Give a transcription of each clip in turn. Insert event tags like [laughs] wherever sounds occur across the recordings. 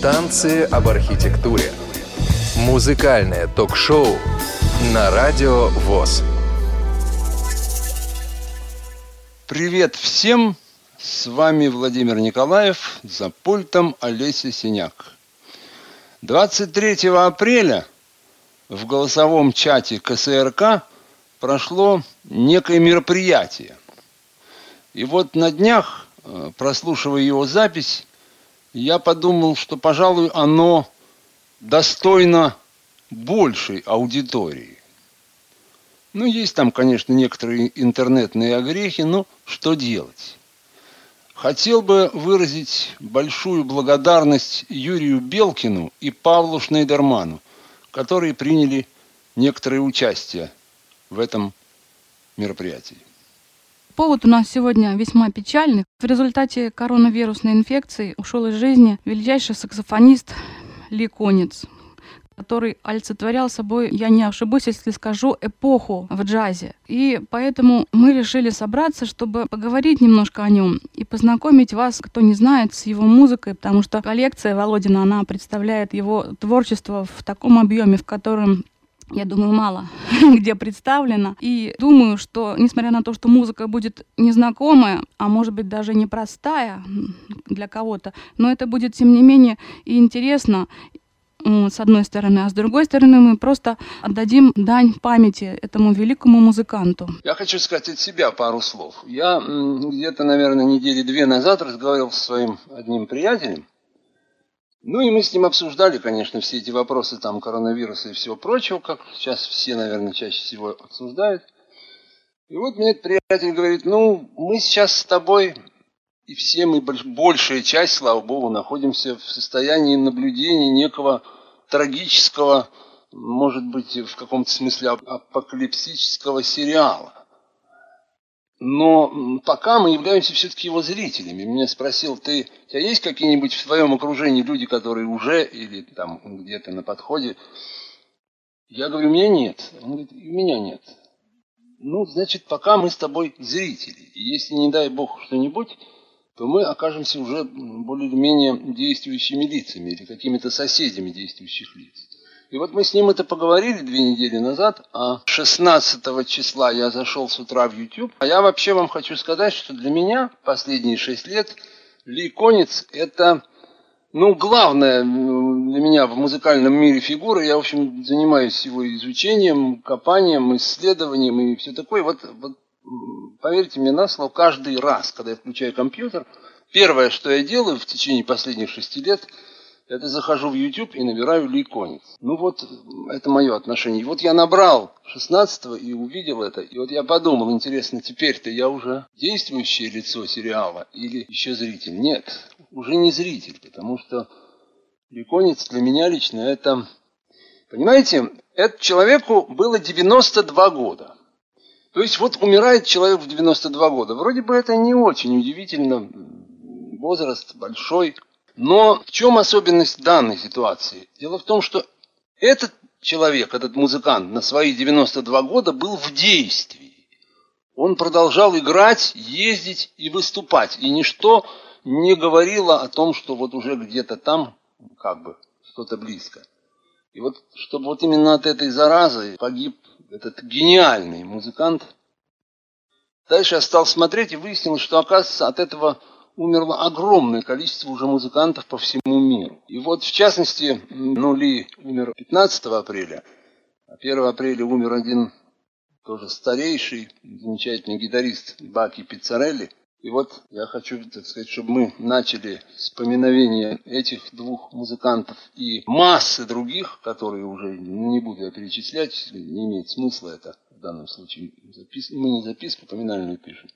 Танцы об архитектуре. Музыкальное ток-шоу на радио ВОЗ. Привет всем! С вами Владимир Николаев, за пультом Олеся Синяк. 23 апреля в голосовом чате КСРК прошло некое мероприятие. И вот на днях, э, прослушивая его запись, я подумал, что, пожалуй, оно достойно большей аудитории. Ну, есть там, конечно, некоторые интернетные огрехи, но что делать? Хотел бы выразить большую благодарность Юрию Белкину и Павлу Шнейдерману, которые приняли некоторое участие в этом мероприятии. Повод у нас сегодня весьма печальный. В результате коронавирусной инфекции ушел из жизни величайший саксофонист Ли Конец, который олицетворял собой, я не ошибусь, если скажу, эпоху в джазе. И поэтому мы решили собраться, чтобы поговорить немножко о нем и познакомить вас, кто не знает, с его музыкой, потому что коллекция Володина, она представляет его творчество в таком объеме, в котором я думаю, мало [laughs] где представлено. И думаю, что, несмотря на то, что музыка будет незнакомая, а может быть даже непростая для кого-то, но это будет, тем не менее, и интересно, с одной стороны, а с другой стороны мы просто отдадим дань памяти этому великому музыканту. Я хочу сказать от себя пару слов. Я где-то, наверное, недели две назад разговаривал со своим одним приятелем, ну и мы с ним обсуждали, конечно, все эти вопросы там коронавируса и всего прочего, как сейчас все, наверное, чаще всего обсуждают. И вот мне этот приятель говорит, ну, мы сейчас с тобой, и все мы, большая часть, слава богу, находимся в состоянии наблюдения некого трагического, может быть, в каком-то смысле апокалипсического сериала. Но пока мы являемся все-таки его зрителями. Меня спросил, ты, у тебя есть какие-нибудь в твоем окружении люди, которые уже или там где-то на подходе? Я говорю, у меня нет. Он говорит, у меня нет. Ну, значит, пока мы с тобой зрители. И если, не дай бог, что-нибудь, то мы окажемся уже более-менее действующими лицами или какими-то соседями действующих лиц. И вот мы с ним это поговорили две недели назад, а 16 числа я зашел с утра в YouTube. А я вообще вам хочу сказать, что для меня последние шесть лет Ли Конец это, ну, главное для меня в музыкальном мире фигура. Я, в общем, занимаюсь его изучением, копанием, исследованием и все такое. Вот, вот поверьте мне на слово, каждый раз, когда я включаю компьютер, первое, что я делаю в течение последних шести лет – это захожу в YouTube и набираю Лейконец. Ну вот, это мое отношение. И вот я набрал 16 и увидел это. И вот я подумал, интересно, теперь-то я уже действующее лицо сериала или еще зритель? Нет, уже не зритель, потому что Лейконец для меня лично это... Понимаете, этому человеку было 92 года. То есть вот умирает человек в 92 года. Вроде бы это не очень удивительно. Возраст большой. Но в чем особенность данной ситуации? Дело в том, что этот человек, этот музыкант на свои 92 года был в действии. Он продолжал играть, ездить и выступать. И ничто не говорило о том, что вот уже где-то там, как бы, что-то близко. И вот, чтобы вот именно от этой заразы погиб этот гениальный музыкант. Дальше я стал смотреть и выяснил, что, оказывается, от этого умерло огромное количество уже музыкантов по всему миру. И вот, в частности, ну, Ли умер 15 апреля, а 1 апреля умер один тоже старейший, замечательный гитарист Баки Пиццарелли. И вот я хочу, так сказать, чтобы мы начали с поминовения этих двух музыкантов и массы других, которые уже не буду я перечислять, не имеет смысла это в данном случае. Мы не записку поминальную пишем.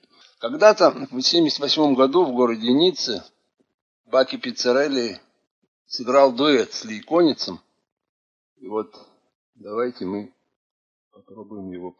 Когда-то в 1978 году в городе Ницце Баки Пиццарелли сыграл дуэт с Лейконицем. И вот давайте мы попробуем его.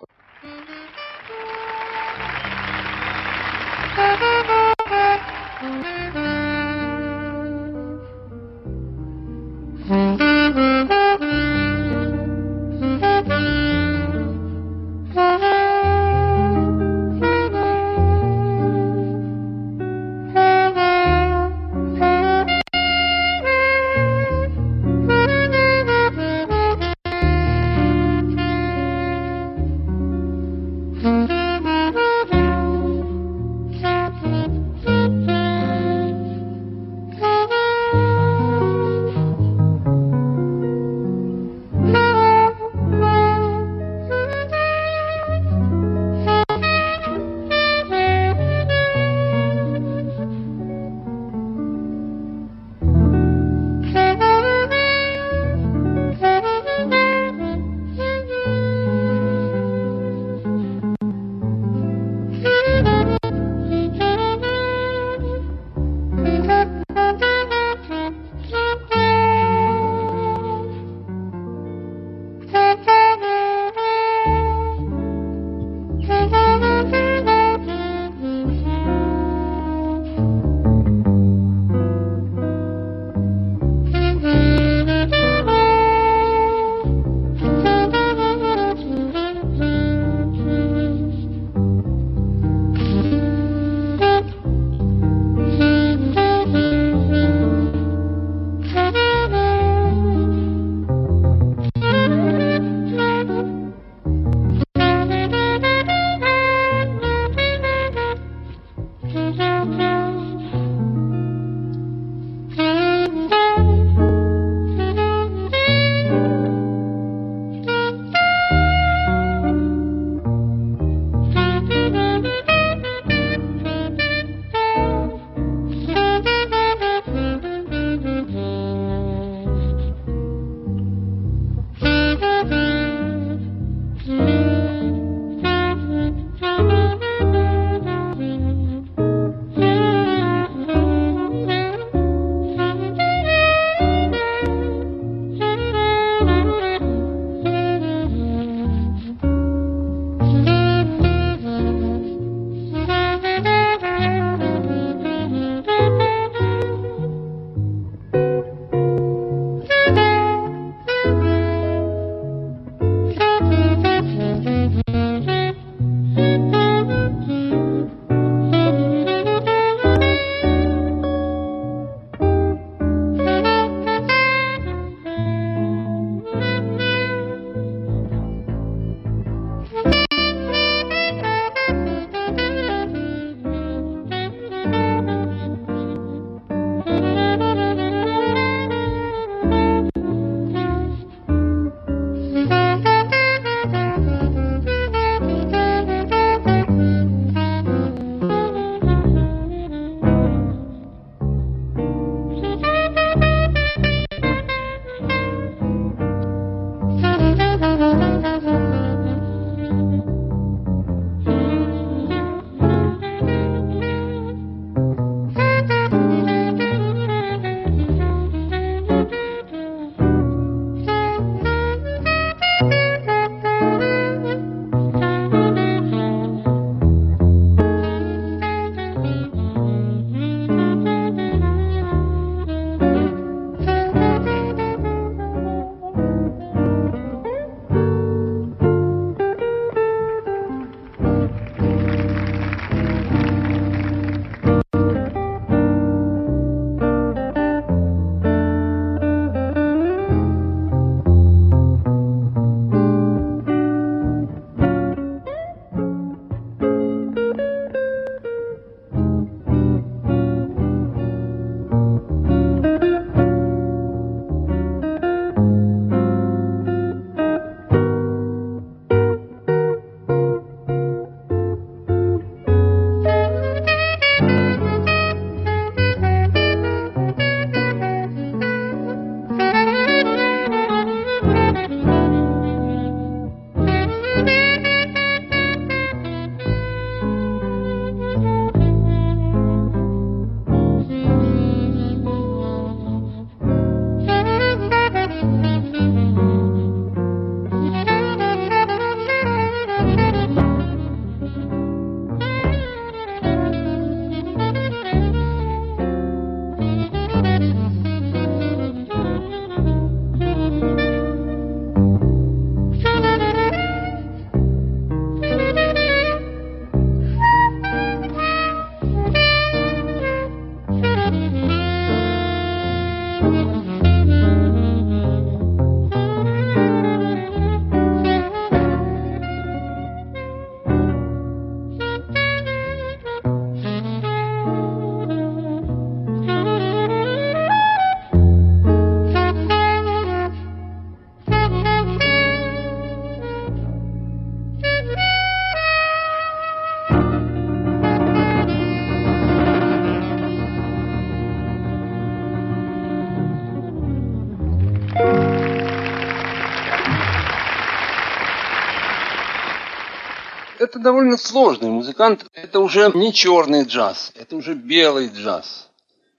Это довольно сложный музыкант. Это уже не черный джаз, это уже белый джаз.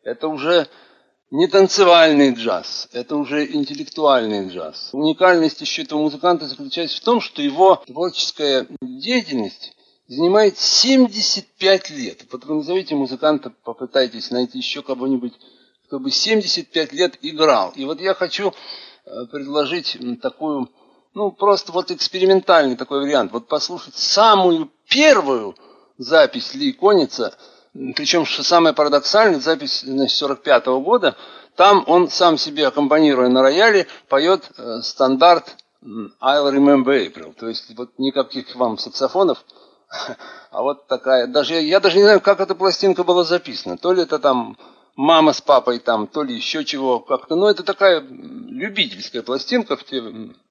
Это уже не танцевальный джаз, это уже интеллектуальный джаз. Уникальность еще этого музыканта заключается в том, что его творческая деятельность занимает 75 лет. Вот вы назовите музыканта, попытайтесь найти еще кого-нибудь, кто бы 75 лет играл. И вот я хочу э, предложить такую ну, просто вот экспериментальный такой вариант. Вот послушать самую первую запись Ли Коница, причем, что самое парадоксальное, запись значит, 45 -го года, там он сам себе, аккомпанируя на рояле, поет э, стандарт I'll Remember April. То есть вот никаких вам саксофонов, [laughs] а вот такая, даже я даже не знаю, как эта пластинка была записана. То ли это там мама с папой там, то ли еще чего как-то. Но это такая любительская пластинка, в те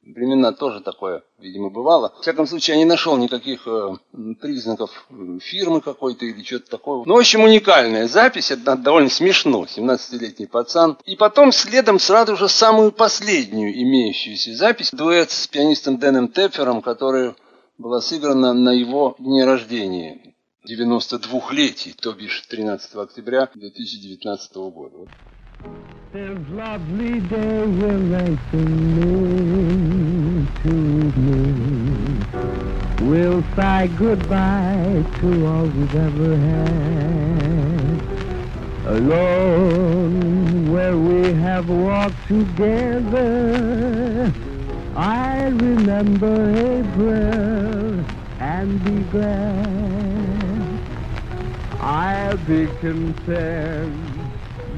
времена тоже такое, видимо, бывало. В всяком случае, я не нашел никаких э, признаков фирмы какой-то или что-то такого. Ну, в общем, уникальная запись, это довольно смешно, 17-летний пацан. И потом следом сразу же самую последнюю имеющуюся запись, дуэт с пианистом Дэном Тепфером, которая была сыграна на его дне рождения. 92-летий, то бишь 13 октября 2019 года. We'll say goodbye to all we've ever had. Alone where we have walked together. I remember April and be glad. I'll be content.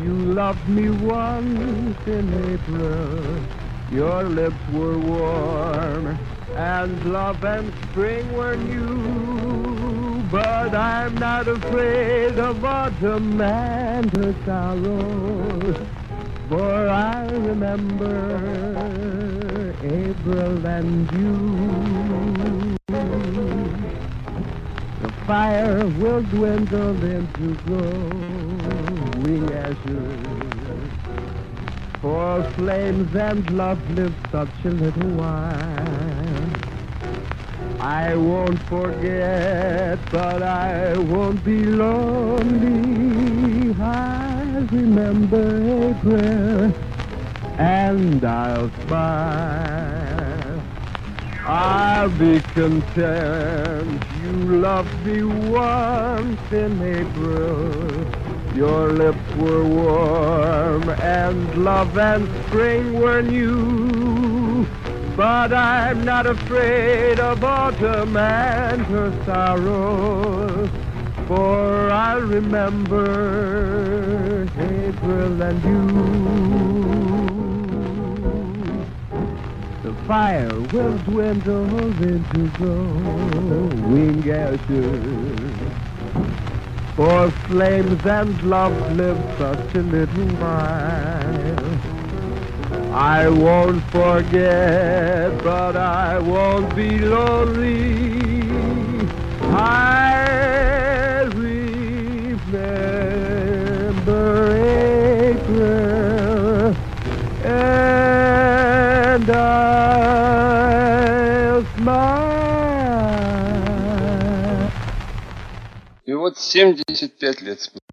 You loved me once in April. Your lips were warm, and love and spring were new. but I'm not afraid of autumn and her sorrows. For I remember April and June. Fire will dwindle into glowing ashes. For flames and love live such a little while. I won't forget, but I won't be lonely. I remember April, and I'll smile. I'll be content. You loved me once in April. Your lips were warm, and love and spring were new. But I'm not afraid of autumn and her sorrows, for I remember April and you. Fire will dwindle into glowing ashes, for flames and love live such a little while. I won't forget, but I won't be lonely. I И вот 75 лет спустя.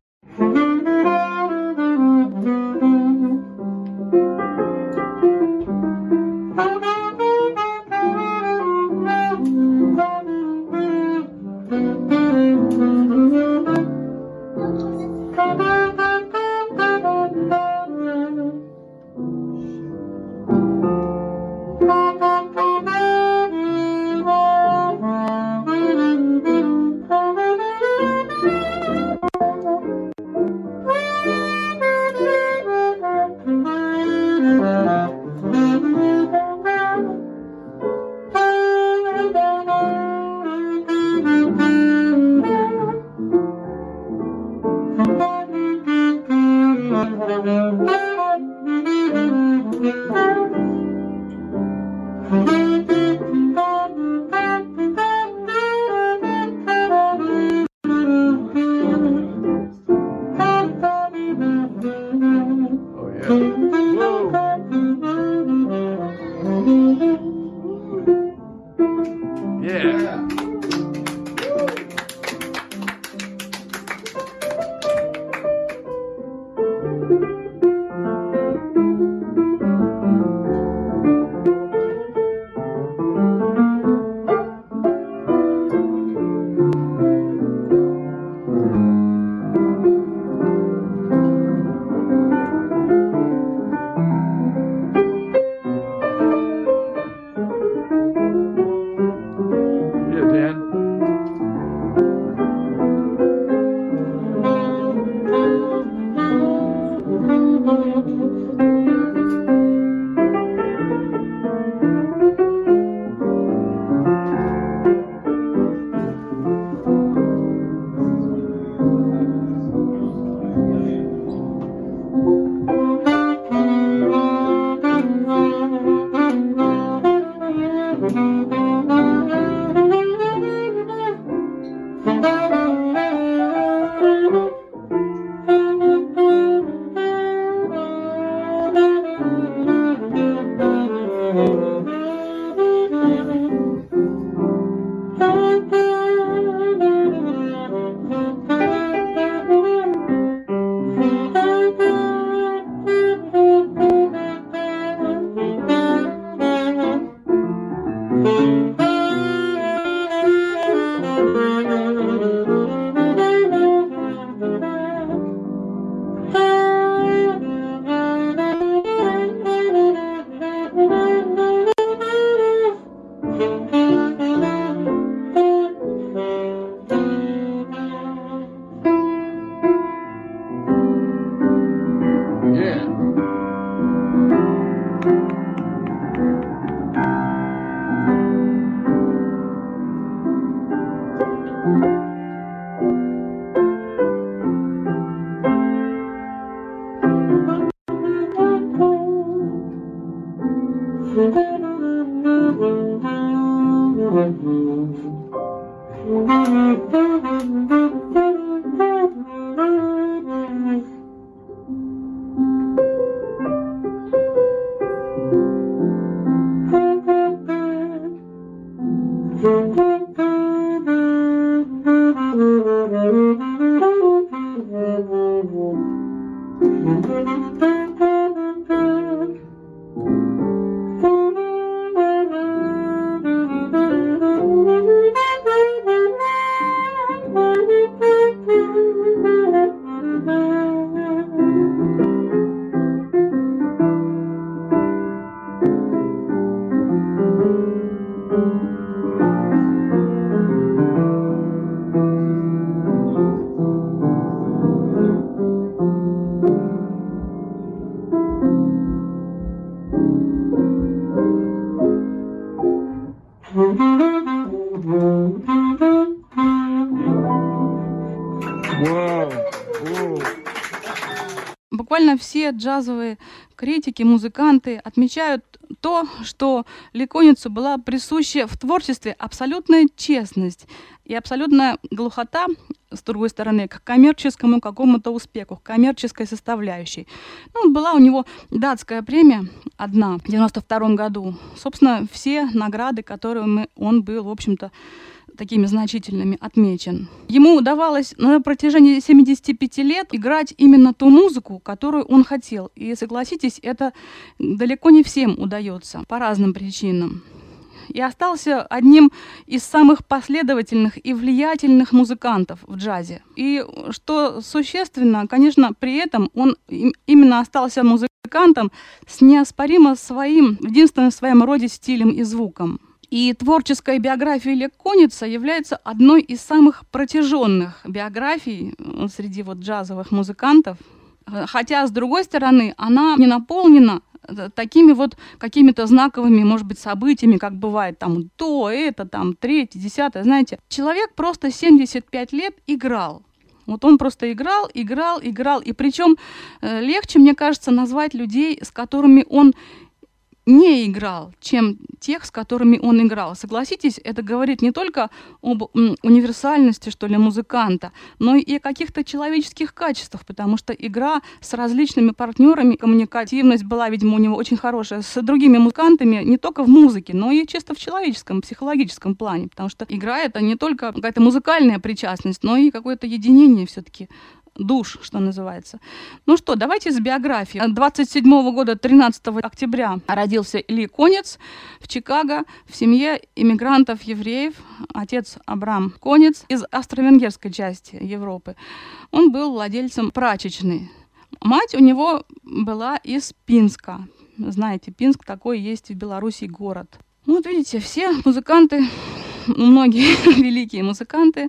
Джазовые критики, музыканты отмечают то, что Ликоницу была присуща в творчестве абсолютная честность и абсолютная глухота, с другой стороны, к коммерческому какому-то успеху, к коммерческой составляющей. Ну, была у него датская премия одна в 92 году. Собственно, все награды, которыми он был, в общем-то, такими значительными отмечен. Ему удавалось на протяжении 75 лет играть именно ту музыку, которую он хотел. И согласитесь, это далеко не всем удается по разным причинам. И остался одним из самых последовательных и влиятельных музыкантов в джазе. И что существенно, конечно, при этом он именно остался музыкантом с неоспоримо своим, единственным в своем роде стилем и звуком. И творческая биография Леконица является одной из самых протяженных биографий э, среди вот джазовых музыкантов. Хотя, с другой стороны, она не наполнена э, такими вот какими-то знаковыми, может быть, событиями, как бывает там то, это, там, третье, десятое, знаете. Человек просто 75 лет играл. Вот он просто играл, играл, играл. И причем э, легче, мне кажется, назвать людей, с которыми он не играл, чем тех, с которыми он играл. Согласитесь, это говорит не только об универсальности, что ли, музыканта, но и о каких-то человеческих качествах, потому что игра с различными партнерами, коммуникативность была, видимо, у него очень хорошая, с другими музыкантами, не только в музыке, но и чисто в человеческом, психологическом плане, потому что игра — это не только какая-то музыкальная причастность, но и какое-то единение все-таки душ, что называется. Ну что, давайте с биографии. 27 -го года, 13 октября, родился Ли Конец в Чикаго в семье иммигрантов-евреев. Отец Абрам Конец из австро-венгерской части Европы. Он был владельцем прачечной. Мать у него была из Пинска. Знаете, Пинск такой есть в Беларуси город. Вот видите, все музыканты, многие [laughs] великие музыканты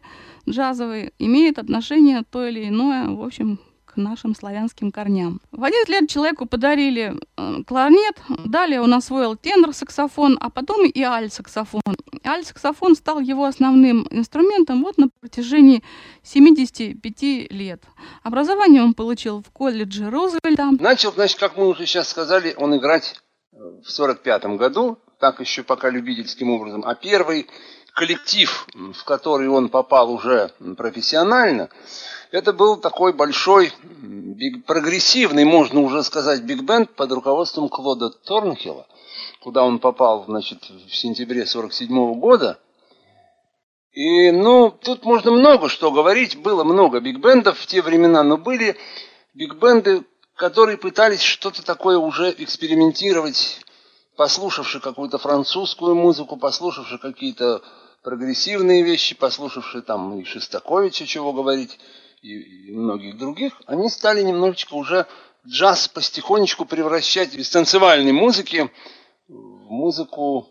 джазовые имеют отношение то или иное, в общем, к нашим славянским корням. В 11 лет человеку подарили э, кларнет, далее он освоил тенор-саксофон, а потом и аль-саксофон. Аль-саксофон стал его основным инструментом вот на протяжении 75 лет. Образование он получил в колледже Рузвельта. Начал, значит, как мы уже сейчас сказали, он играть э, в 45 году, так еще пока любительским образом. А первый коллектив, в который он попал уже профессионально, это был такой большой, прогрессивный, можно уже сказать, биг-бенд под руководством Клода Торнхилла, куда он попал, значит, в сентябре 47 -го года. И, ну, тут можно много что говорить. Было много биг-бендов в те времена, но были биг-бенды, которые пытались что-то такое уже экспериментировать, послушавши какую-то французскую музыку, послушавши какие-то прогрессивные вещи, послушавшие там и Шестаковича, чего говорить, и, и многих других, они стали немножечко уже джаз потихонечку превращать из танцевальной музыки в музыку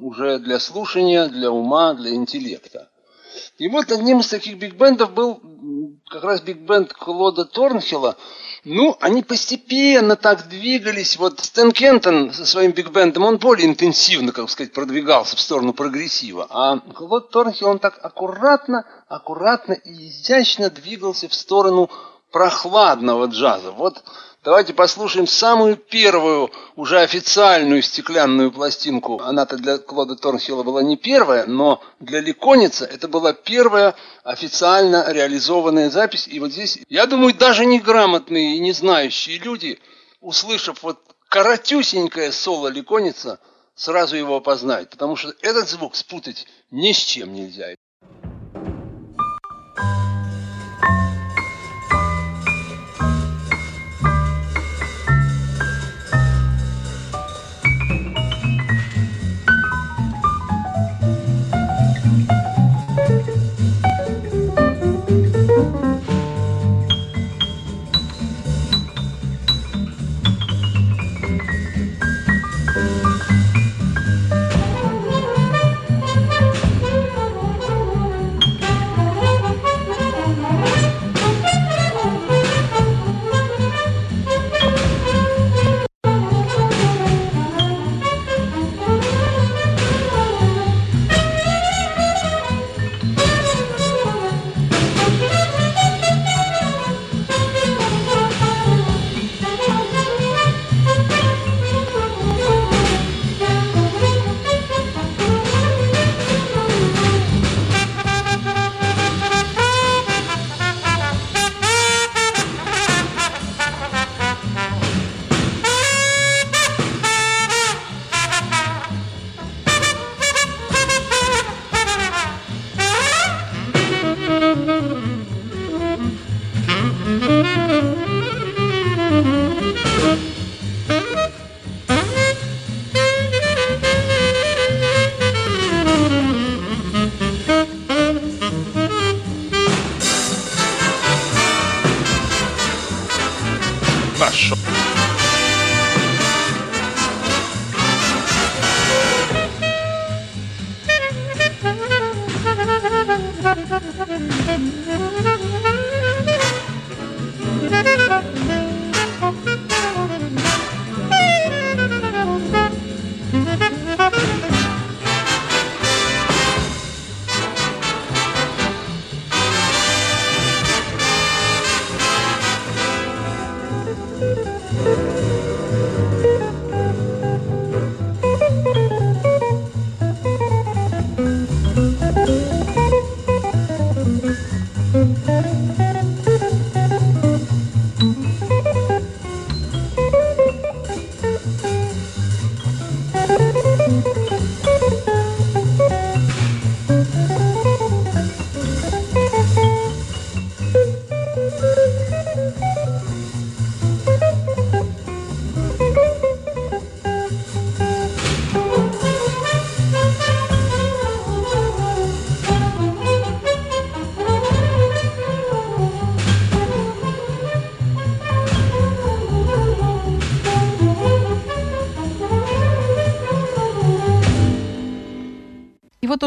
уже для слушания, для ума, для интеллекта. И вот одним из таких биг-бендов был как раз биг-бенд Клода Торнхилла, ну, они постепенно так двигались. Вот Стэн Кентон со своим биг-бендом, он более интенсивно, как сказать, продвигался в сторону прогрессива. А Клод Торнхилл, он так аккуратно, аккуратно и изящно двигался в сторону прохладного джаза. Вот Давайте послушаем самую первую, уже официальную стеклянную пластинку. Она-то для Клода Торнхилла была не первая, но для Ликоница это была первая официально реализованная запись. И вот здесь, я думаю, даже неграмотные и не знающие люди, услышав вот коротюсенькое соло Ликоница, сразу его опознают. Потому что этот звук спутать ни с чем нельзя.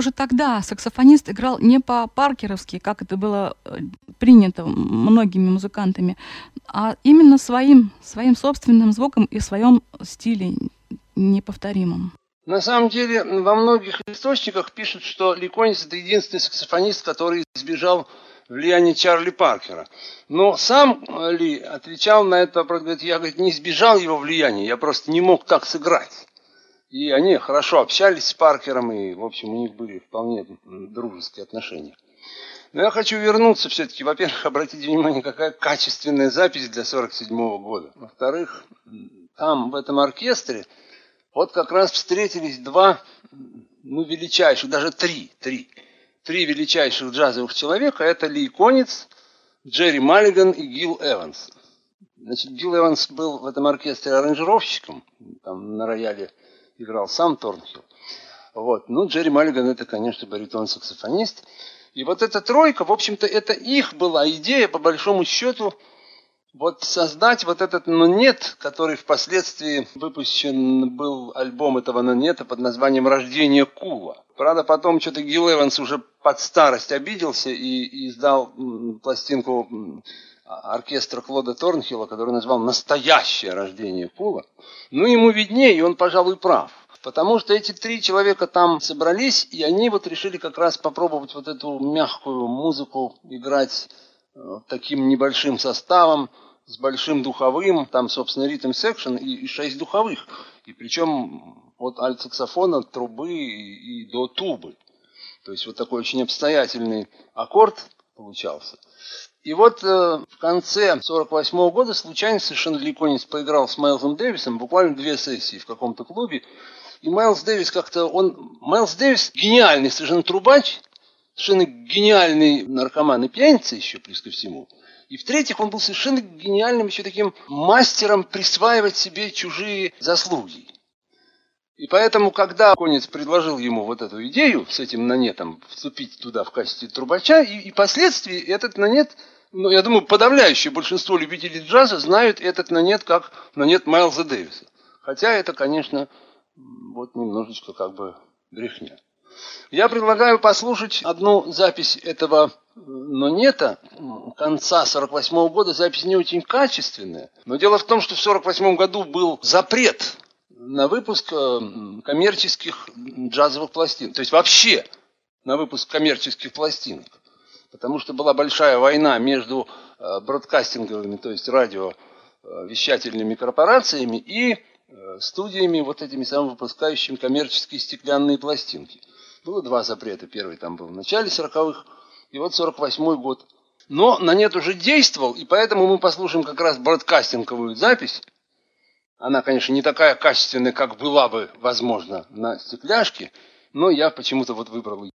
Уже тогда саксофонист играл не по-паркеровски, как это было э, принято многими музыкантами, а именно своим, своим собственным звуком и в своем стиле неповторимом. На самом деле, во многих источниках пишут, что Ликонис это единственный саксофонист, который избежал влияния Чарли Паркера. Но сам Ли отвечал на это, говорит, я говорит, не избежал его влияния, я просто не мог так сыграть. И они хорошо общались с Паркером, и, в общем, у них были вполне дружеские отношения. Но я хочу вернуться все-таки. Во-первых, [laughs] обратите внимание, какая качественная запись для 47 года. Во-вторых, там, в этом оркестре, вот как раз встретились два, ну, величайших, даже три, три, три величайших джазовых человека. Это Ли Конец, Джерри Маллиган и Гил Эванс. Значит, Гил Эванс был в этом оркестре аранжировщиком, там на рояле играл сам Торнхилл. Вот. Ну, Джерри Маллиган это, конечно, баритон-саксофонист. И вот эта тройка, в общем-то, это их была идея, по большому счету, вот создать вот этот «Нонет», который впоследствии выпущен был альбом этого «Нонета» под названием «Рождение Кула». Правда, потом что-то Гил Эванс уже под старость обиделся и, и издал пластинку оркестра Клода Торнхилла, который назвал «Настоящее рождение Кула». Ну, ему виднее, и он, пожалуй, прав. Потому что эти три человека там собрались, и они вот решили как раз попробовать вот эту мягкую музыку играть таким небольшим составом, с большим духовым, там, собственно, ритм секшн и, и шесть духовых. И причем от альт-саксофона, трубы и, и до тубы. То есть вот такой очень обстоятельный аккорд получался. И вот э, в конце 48 -го года случайно совершенно Ликонец поиграл с Майлзом Дэвисом, буквально две сессии в каком-то клубе. И Майлз Дэвис как-то, он, Майлз Дэвис гениальный совершенно трубач, совершенно гениальный наркоман и пьяница еще, плюс ко всему. И в-третьих, он был совершенно гениальным еще таким мастером присваивать себе чужие заслуги. И поэтому, когда Конец предложил ему вот эту идею с этим нанетом вступить туда в качестве трубача, и, и впоследствии этот нанет, ну, я думаю, подавляющее большинство любителей джаза знают этот нанет как нанет Майлза Дэвиса. Хотя это, конечно, вот немножечко как бы брехня. Я предлагаю послушать одну запись этого нонета конца 48 -го года. Запись не очень качественная. Но дело в том, что в 48 году был запрет на выпуск э, коммерческих джазовых пластин. То есть вообще на выпуск коммерческих пластинок. Потому что была большая война между э, бродкастинговыми, то есть радиовещательными корпорациями и э, студиями, вот этими самыми выпускающими коммерческие стеклянные пластинки. Было два запрета. Первый там был в начале 40-х, и вот 48-й год. Но на нет уже действовал, и поэтому мы послушаем как раз бродкастинговую запись она, конечно, не такая качественная, как была бы, возможно, на стекляшке, но я почему-то вот выбрал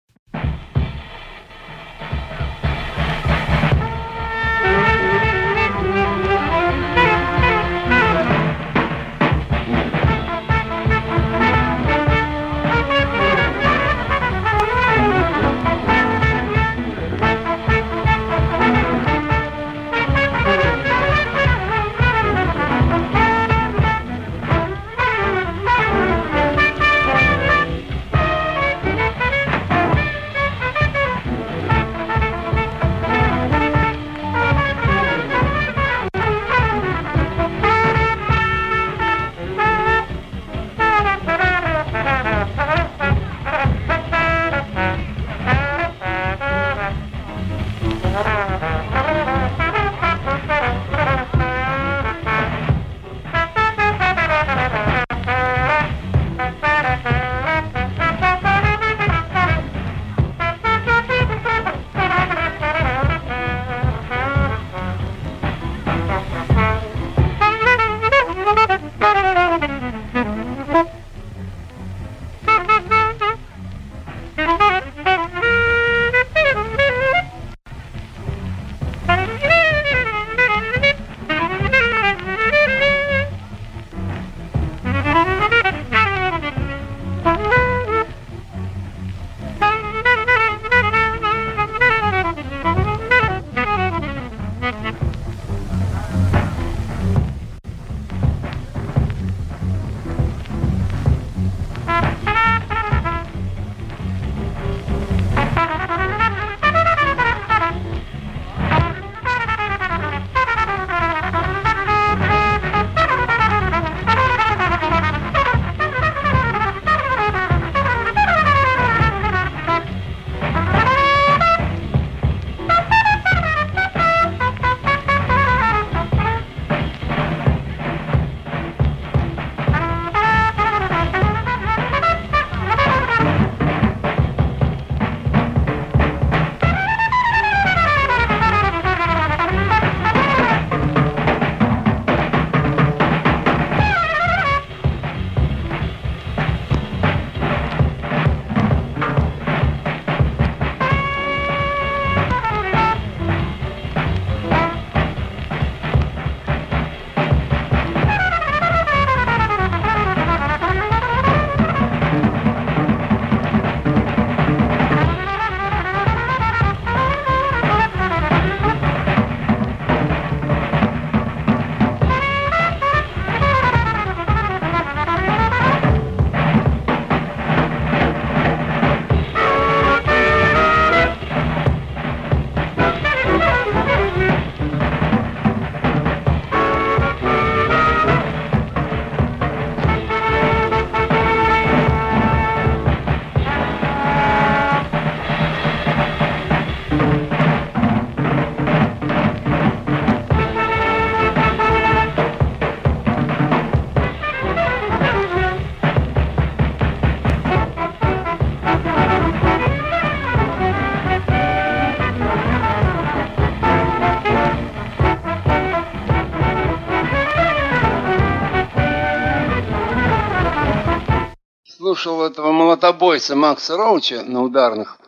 слушал этого молотобойца Макса Роуча на ударных,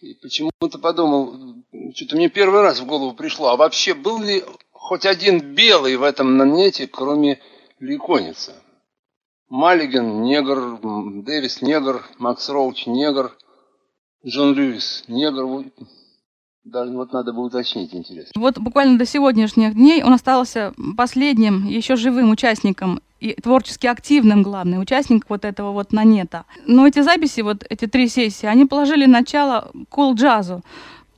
и почему-то подумал, что-то мне первый раз в голову пришло, а вообще был ли хоть один белый в этом нанете, кроме Ликоница? Маллиган – негр, Дэвис – негр, Макс Роуч – негр, Джон Льюис – негр. Даже вот надо было уточнить, интересно. Вот буквально до сегодняшних дней он остался последним еще живым участником и творчески активным, главный участник вот этого вот нанета. Но эти записи, вот эти три сессии, они положили начало кул-джазу.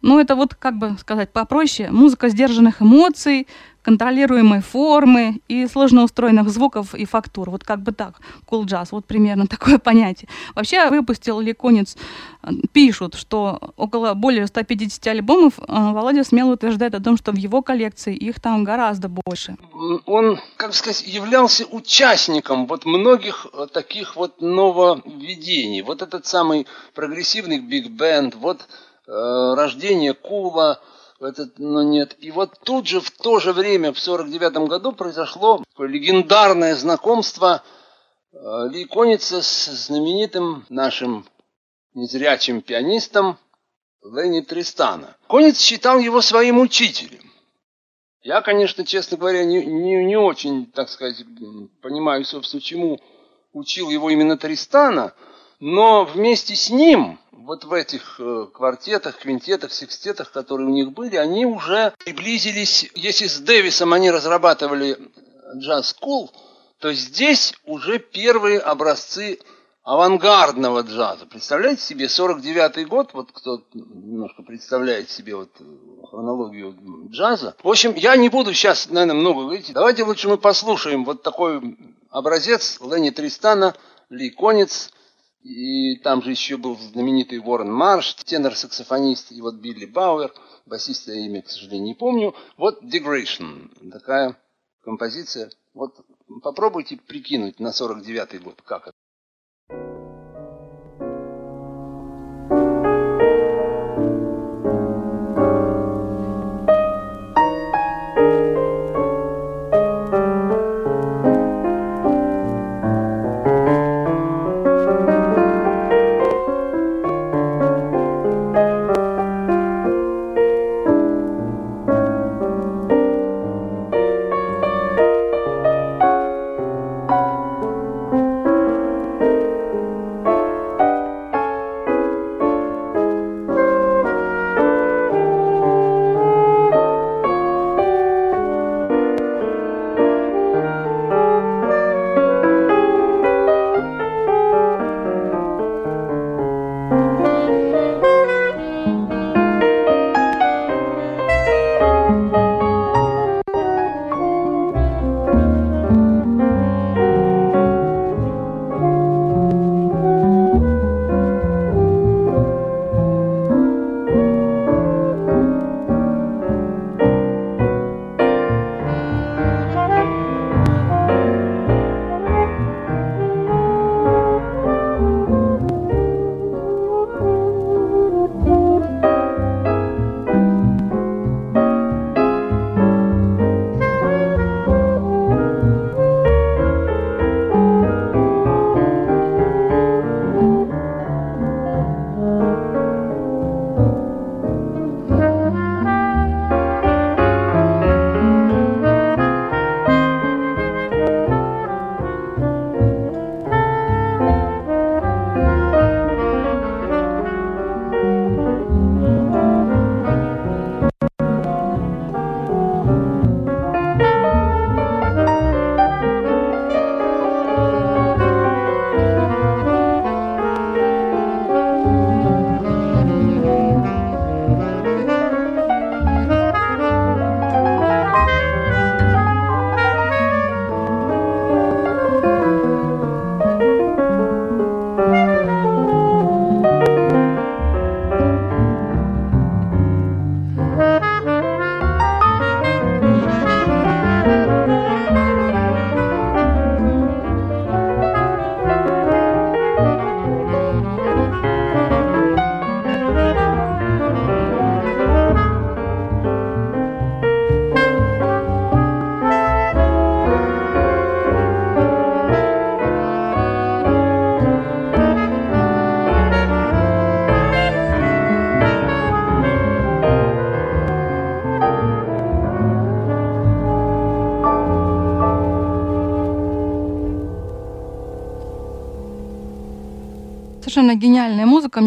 Ну, это вот, как бы сказать попроще, музыка сдержанных эмоций, контролируемой формы и сложно устроенных звуков и фактур. Вот как бы так, cool jazz, вот примерно [laughs] такое понятие. Вообще выпустил Ликонец, э, пишут, что около более 150 альбомов э, Володя смело утверждает о том, что в его коллекции их там гораздо больше. Он, как сказать, являлся участником вот многих э, таких вот нововведений. Вот этот самый прогрессивный биг-бенд, вот э, рождение Кула, этот, но нет. И вот тут же в то же время, в 49 году, произошло легендарное знакомство э, Ли Коница с знаменитым нашим незрячим пианистом Ленни Тристана. Конец считал его своим учителем. Я, конечно, честно говоря, не, не, не очень, так сказать, понимаю, собственно, чему учил его именно Тристана, но вместе с ним вот в этих э, квартетах, квинтетах, секстетах, которые у них были, они уже приблизились, если с Дэвисом они разрабатывали джаз-скул, то здесь уже первые образцы авангардного джаза. Представляете себе, 49-й год, вот кто немножко представляет себе вот хронологию джаза. В общем, я не буду сейчас, наверное, много говорить. Давайте лучше мы послушаем вот такой образец Ленни Тристана, Ли Конец, и там же еще был знаменитый Уоррен Марш, тенор-саксофонист, и вот Билли Бауэр, басиста я имя, к сожалению, не помню. Вот Degradation, такая композиция. Вот попробуйте прикинуть на 49-й год, как это.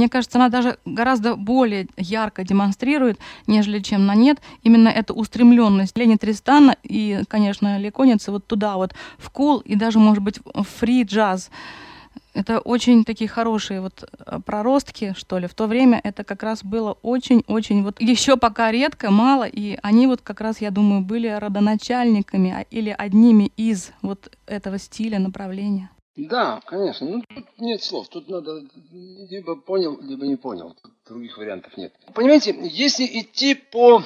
Мне кажется, она даже гораздо более ярко демонстрирует, нежели чем на нет, именно эту устремленность Лени Тристана и, конечно, Леконицы вот туда вот, в кул и даже, может быть, в фри-джаз. Это очень такие хорошие вот э, проростки, что ли. В то время это как раз было очень-очень вот еще пока редко, мало, и они вот как раз, я думаю, были родоначальниками а, или одними из вот этого стиля, направления. Да, конечно. Ну, тут нет слов. Тут надо либо понял, либо не понял. Тут других вариантов нет. Понимаете, если идти по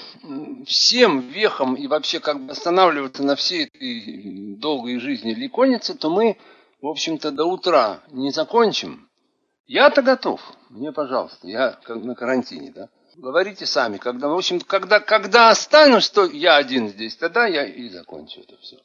всем вехам и вообще как бы останавливаться на всей этой долгой жизни ликоницы, то мы в общем-то, до утра не закончим, я-то готов. Мне, пожалуйста, я как на карантине, да. Говорите сами, когда, в общем, когда, когда останусь, то я один здесь, тогда я и закончу это все.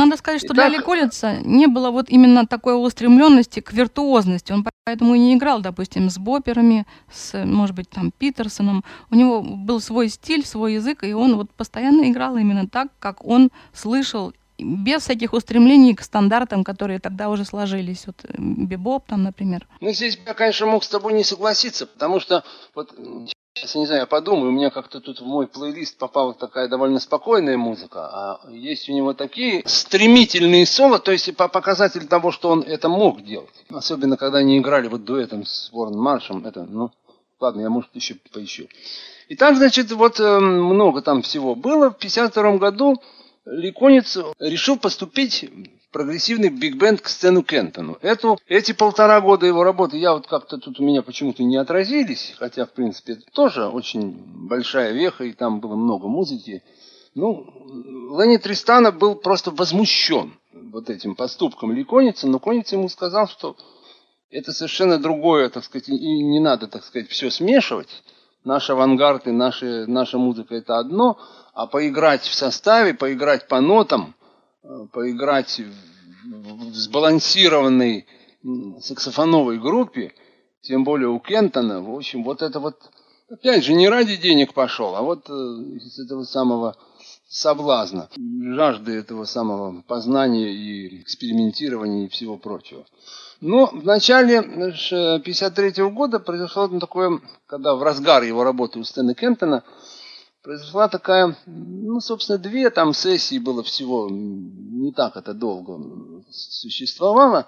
Надо сказать, что Итак, для Ликолица не было вот именно такой устремленности к виртуозности. Он поэтому и не играл, допустим, с боперами, с, может быть, там, Питерсоном. У него был свой стиль, свой язык, и он вот постоянно играл именно так, как он слышал без всяких устремлений к стандартам, которые тогда уже сложились. Вот э, бибоп там, например. Ну, здесь я, конечно, мог с тобой не согласиться, потому что вот Сейчас, не знаю, я подумаю, у меня как-то тут в мой плейлист попала такая довольно спокойная музыка, а есть у него такие стремительные соло, то есть по показатель того, что он это мог делать. Особенно, когда они играли вот дуэтом с Ворон Маршем, это, ну, ладно, я, может, еще поищу. И там, значит, вот э, много там всего было. В 52 году Ликонец решил поступить прогрессивный биг-бенд к Стэну Кентону. Эту, эти полтора года его работы я вот как-то тут у меня почему-то не отразились, хотя, в принципе, это тоже очень большая веха, и там было много музыки. Ну, Ленни Тристана был просто возмущен вот этим поступком Ликоница, но Конец ему сказал, что это совершенно другое, так сказать, и не надо, так сказать, все смешивать. Наш авангард и наша, наша музыка это одно – а поиграть в составе, поиграть по нотам, поиграть в сбалансированной саксофоновой группе, тем более у Кентона, в общем, вот это вот, опять же, не ради денег пошел, а вот э, из этого самого соблазна, жажды этого самого познания и экспериментирования и всего прочего. Но в начале 1953 э, года произошло такое, когда в разгар его работы у Стэна Кентона – произошла такая, ну, собственно, две там сессии было всего, не так это долго существовало.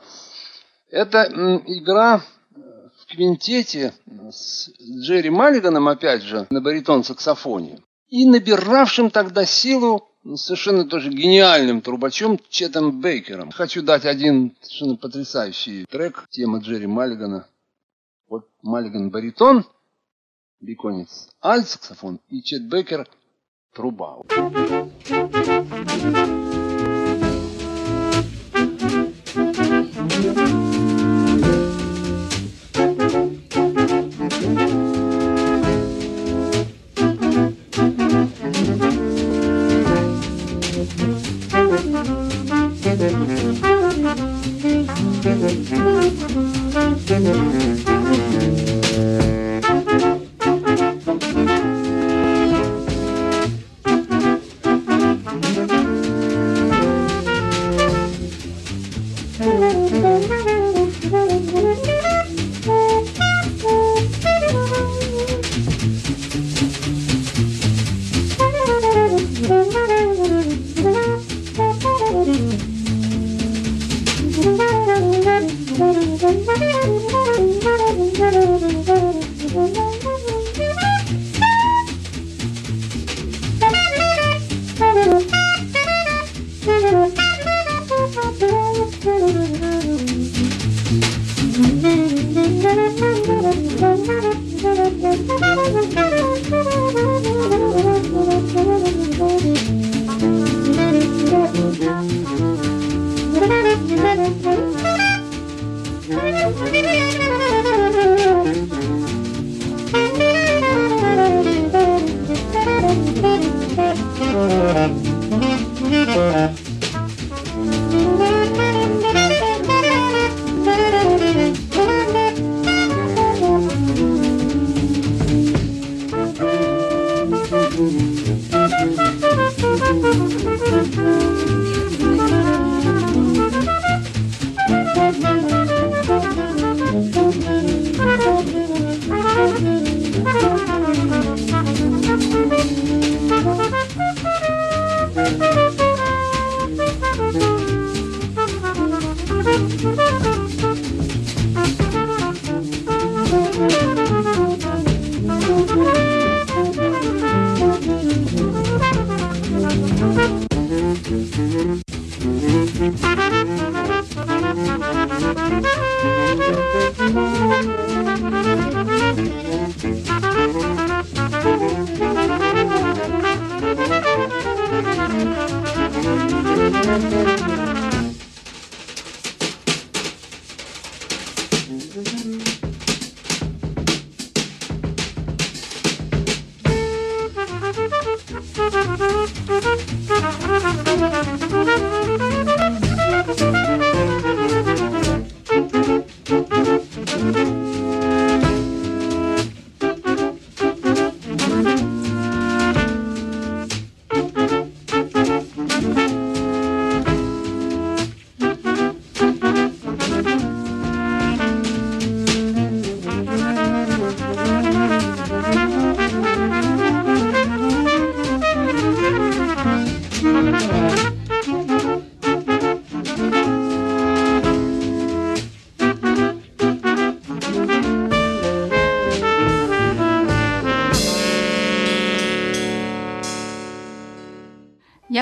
Это игра в квинтете с Джерри Маллиганом, опять же, на баритон-саксофоне, и набиравшим тогда силу совершенно тоже гениальным трубачом Четом Бейкером. Хочу дать один совершенно потрясающий трек, тема Джерри Маллигана. Вот Маллиган баритон – беконец альт-саксофон и Чет Бейкер труба. Thank you.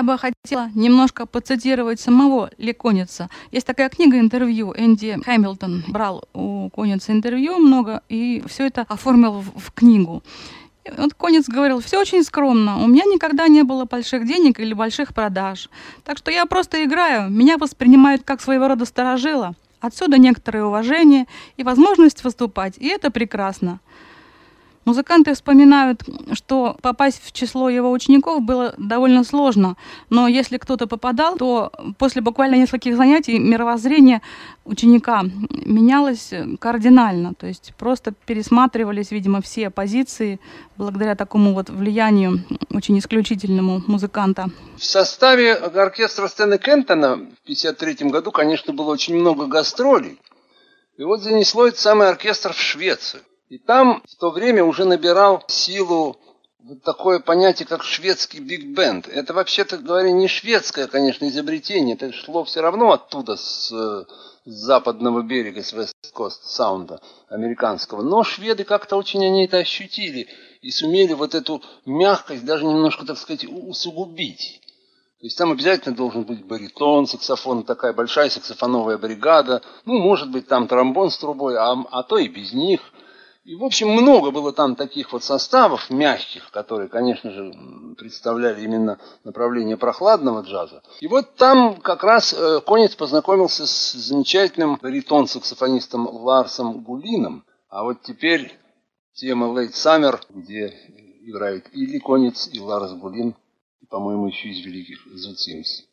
Я бы хотела немножко поцитировать самого Ли Коница. Есть такая книга интервью. Энди Хэмилтон брал у Коница интервью много и все это оформил в, в книгу. Вот Конец говорил, все очень скромно, у меня никогда не было больших денег или больших продаж. Так что я просто играю, меня воспринимают как своего рода старожила. Отсюда некоторое уважение и возможность выступать, и это прекрасно. Музыканты вспоминают, что попасть в число его учеников было довольно сложно, но если кто-то попадал, то после буквально нескольких занятий мировоззрение ученика менялось кардинально, то есть просто пересматривались, видимо, все позиции благодаря такому вот влиянию очень исключительному музыканта. В составе оркестра Стэна Кентона в 1953 году, конечно, было очень много гастролей. И вот занесло этот самый оркестр в Швецию. И там в то время уже набирал силу вот такое понятие, как шведский биг-бенд. Это, вообще-то говоря, не шведское, конечно, изобретение. Это шло все равно оттуда, с, с западного берега, с Вест-Кост Саунда американского. Но шведы как-то очень они это ощутили и сумели вот эту мягкость даже немножко, так сказать, усугубить. То есть там обязательно должен быть баритон, саксофон, такая большая саксофоновая бригада. Ну, может быть, там тромбон с трубой, а, а то и без них – и, в общем, много было там таких вот составов мягких, которые, конечно же, представляли именно направление прохладного джаза. И вот там как раз э, Конец познакомился с замечательным баритон-саксофонистом Ларсом Гулином. А вот теперь тема Late Summer, где играют и Конец, и Ларс Гулин, и, по-моему, еще из великих. Thank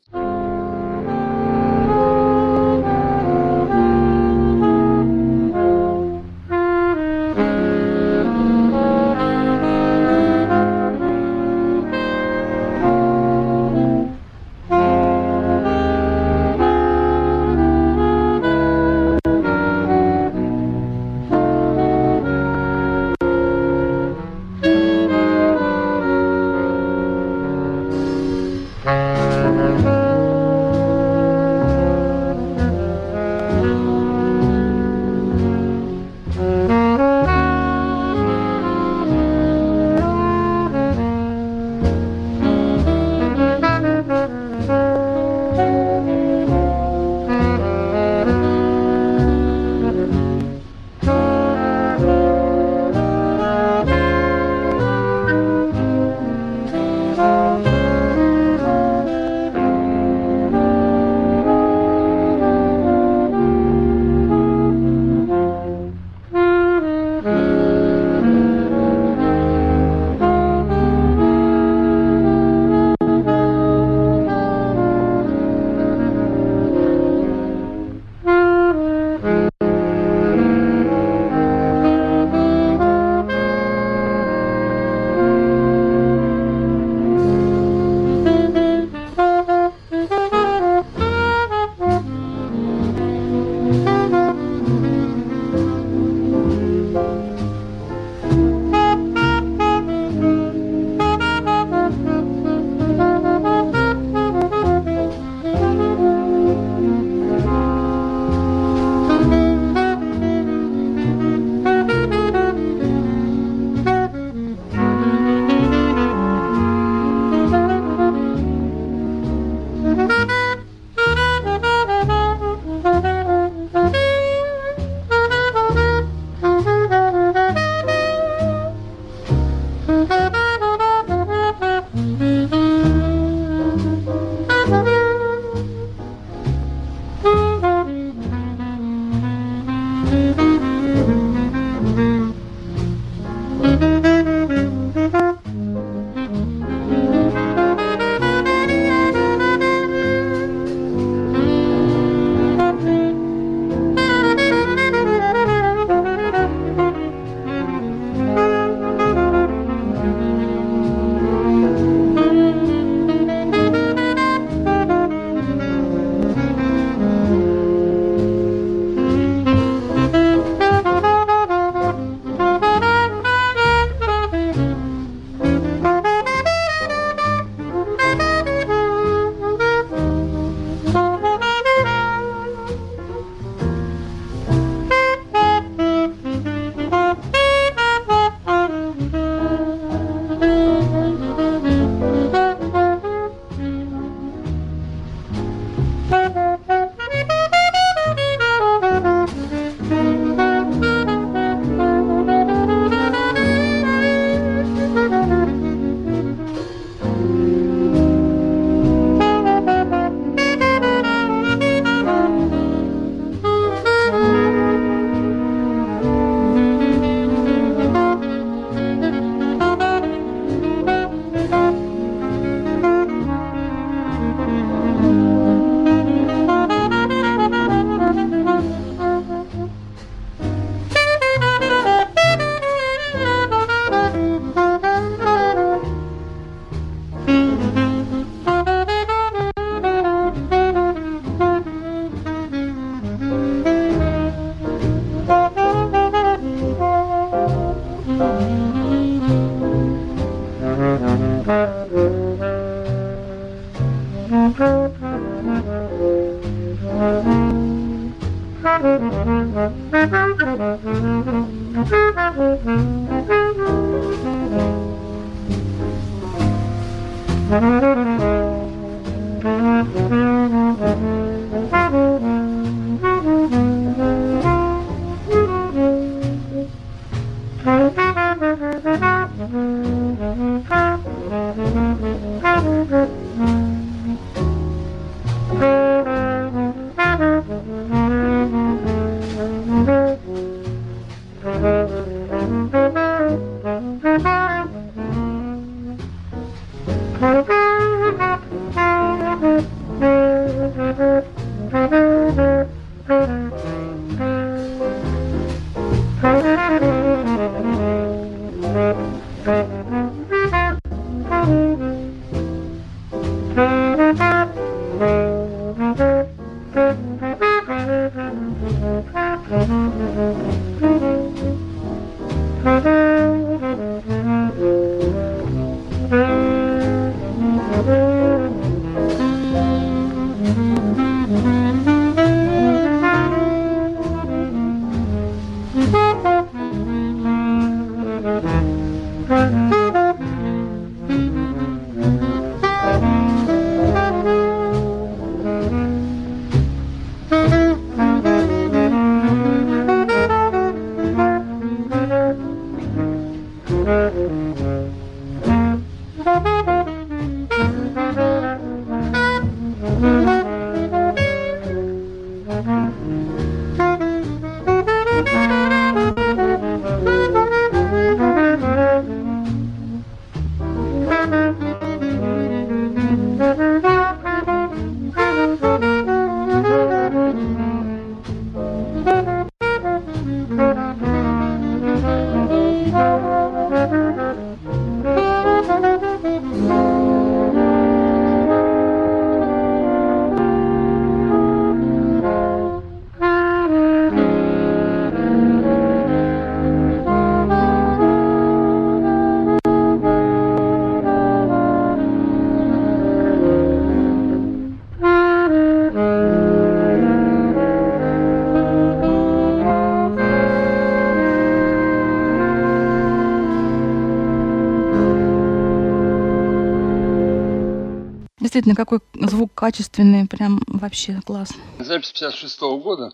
Действительно, какой звук качественный, прям вообще класс. Запись 56 -го года.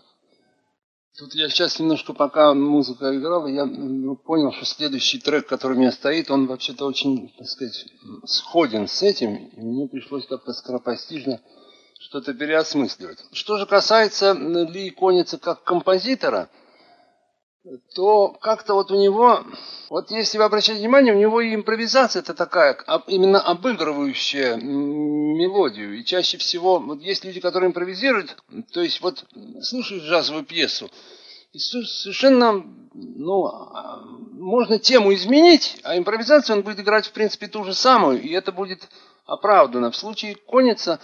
Тут я сейчас немножко, пока музыка играла, я ну, понял, что следующий трек, который у меня стоит, он вообще-то очень, так сказать, сходен с этим, и мне пришлось как-то скоропостижно что-то переосмысливать. Что же касается Ли Коница как композитора, то как-то вот у него, вот если вы обращаете внимание, у него и импровизация это такая, именно обыгрывающая мелодию. И чаще всего, вот есть люди, которые импровизируют, то есть вот слушаешь джазовую пьесу, и совершенно, ну, а, можно тему изменить, а импровизацию он будет играть, в принципе, ту же самую, и это будет оправдано. В случае Конница,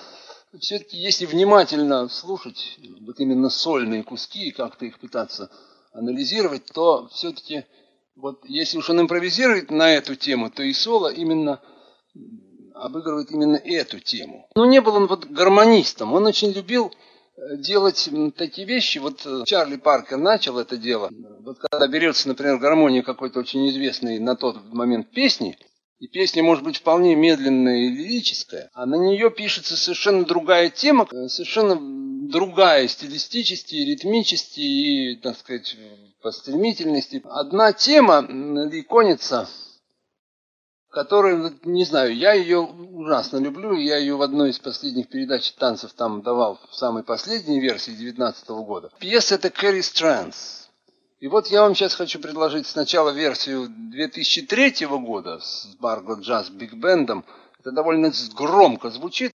все-таки, если внимательно слушать вот именно сольные куски и как-то их пытаться анализировать, то все-таки, вот если уж он импровизирует на эту тему, то и соло именно обыгрывает именно эту тему. Но не был он вот гармонистом, он очень любил э, делать такие вещи. Вот э, Чарли Паркер начал это дело. Вот когда берется, например, гармония какой-то очень известной на тот момент песни, и песня может быть вполне медленная и лирическая, а на нее пишется совершенно другая тема, э, совершенно другая стилистически, ритмически и, так сказать, по стремительности. Одна тема ликонится, которая, не знаю, я ее ужасно люблю, я ее в одной из последних передач танцев там давал в самой последней версии 19 года. Пьеса это Кэрри Странс. И вот я вам сейчас хочу предложить сначала версию 2003 года с Барго Джаз Биг Бендом. Это довольно громко звучит.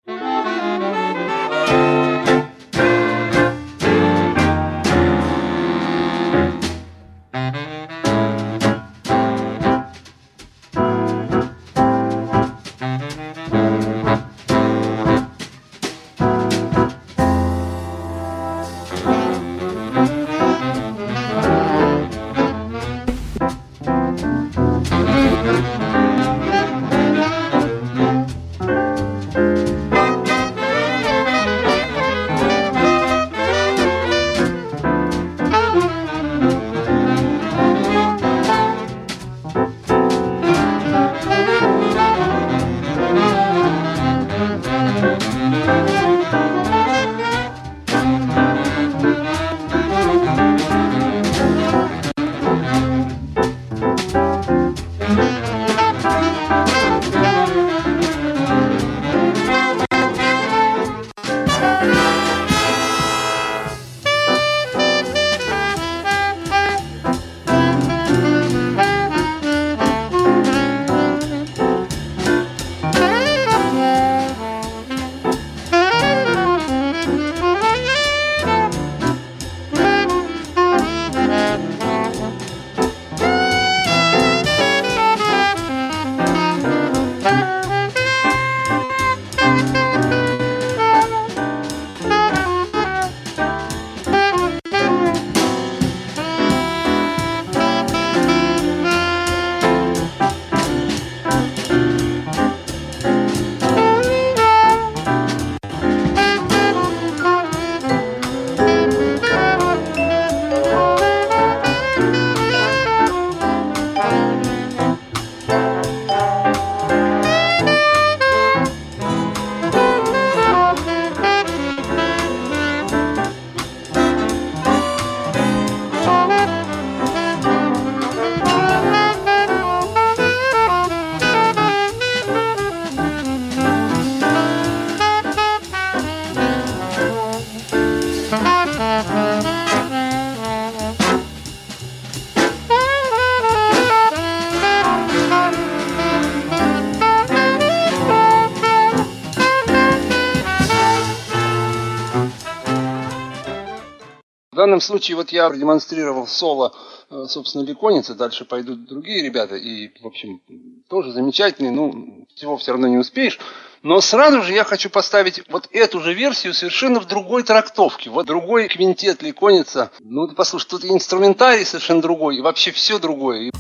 Данном случае вот я продемонстрировал соло, э, собственно, Ликоница, дальше пойдут другие ребята, и, в общем, тоже замечательные, ну, всего все равно не успеешь. Но сразу же я хочу поставить вот эту же версию совершенно в другой трактовке. Вот другой квинтет Ликоница. Ну, послушай, тут инструментарий совершенно другой, и вообще все другое.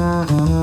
Thank you.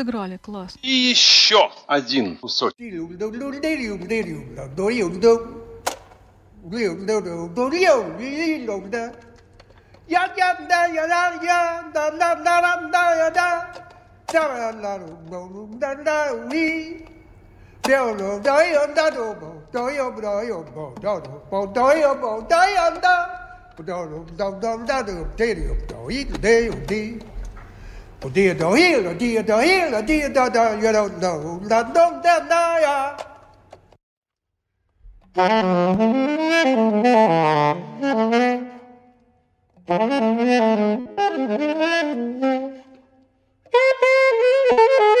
Сыграли, класс. И еще один кусок. Oh dear, do rio, oh dear, do rio, oh dear, don't. you don't know, da don't da da ya. Thank you.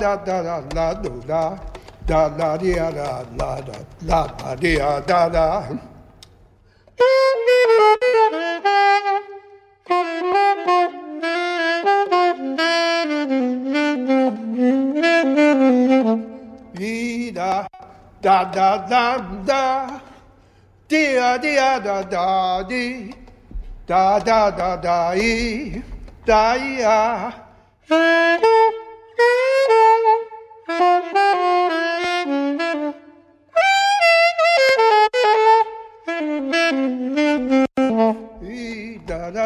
Da da da la do la da la dia da la da la da dia da da. Dee da da da da da dia da da dee da da da da ee da ya.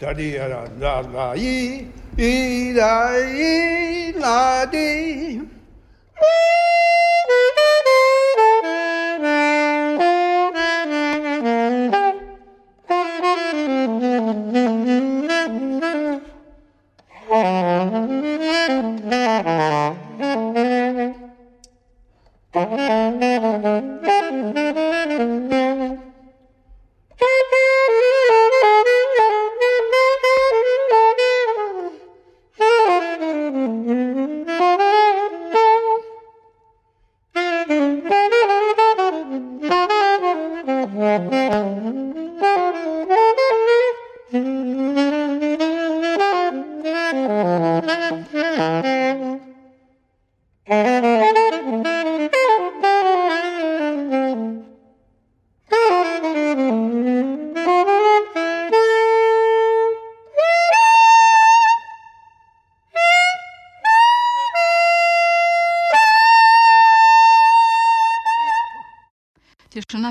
da di da da la i i da i la di.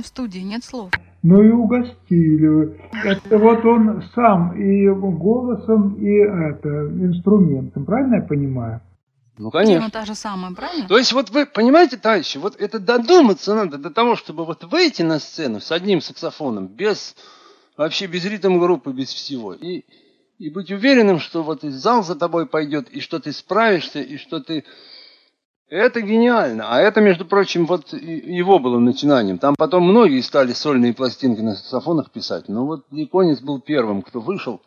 В студии, нет слов. Ну и угостили вы. Это вот он сам и голосом, и это, инструментом, правильно я понимаю? Ну, Тема конечно. та же самая, правильно? То есть вот вы понимаете, товарищи, вот это додуматься надо до того, чтобы вот выйти на сцену с одним саксофоном, без вообще без ритм группы, без всего, и, и быть уверенным, что вот и зал за тобой пойдет, и что ты справишься, и что ты... Это гениально. А это, между прочим, вот его было начинанием. Там потом многие стали сольные пластинки на саксофонах писать. Но вот Яконец был первым, кто вышел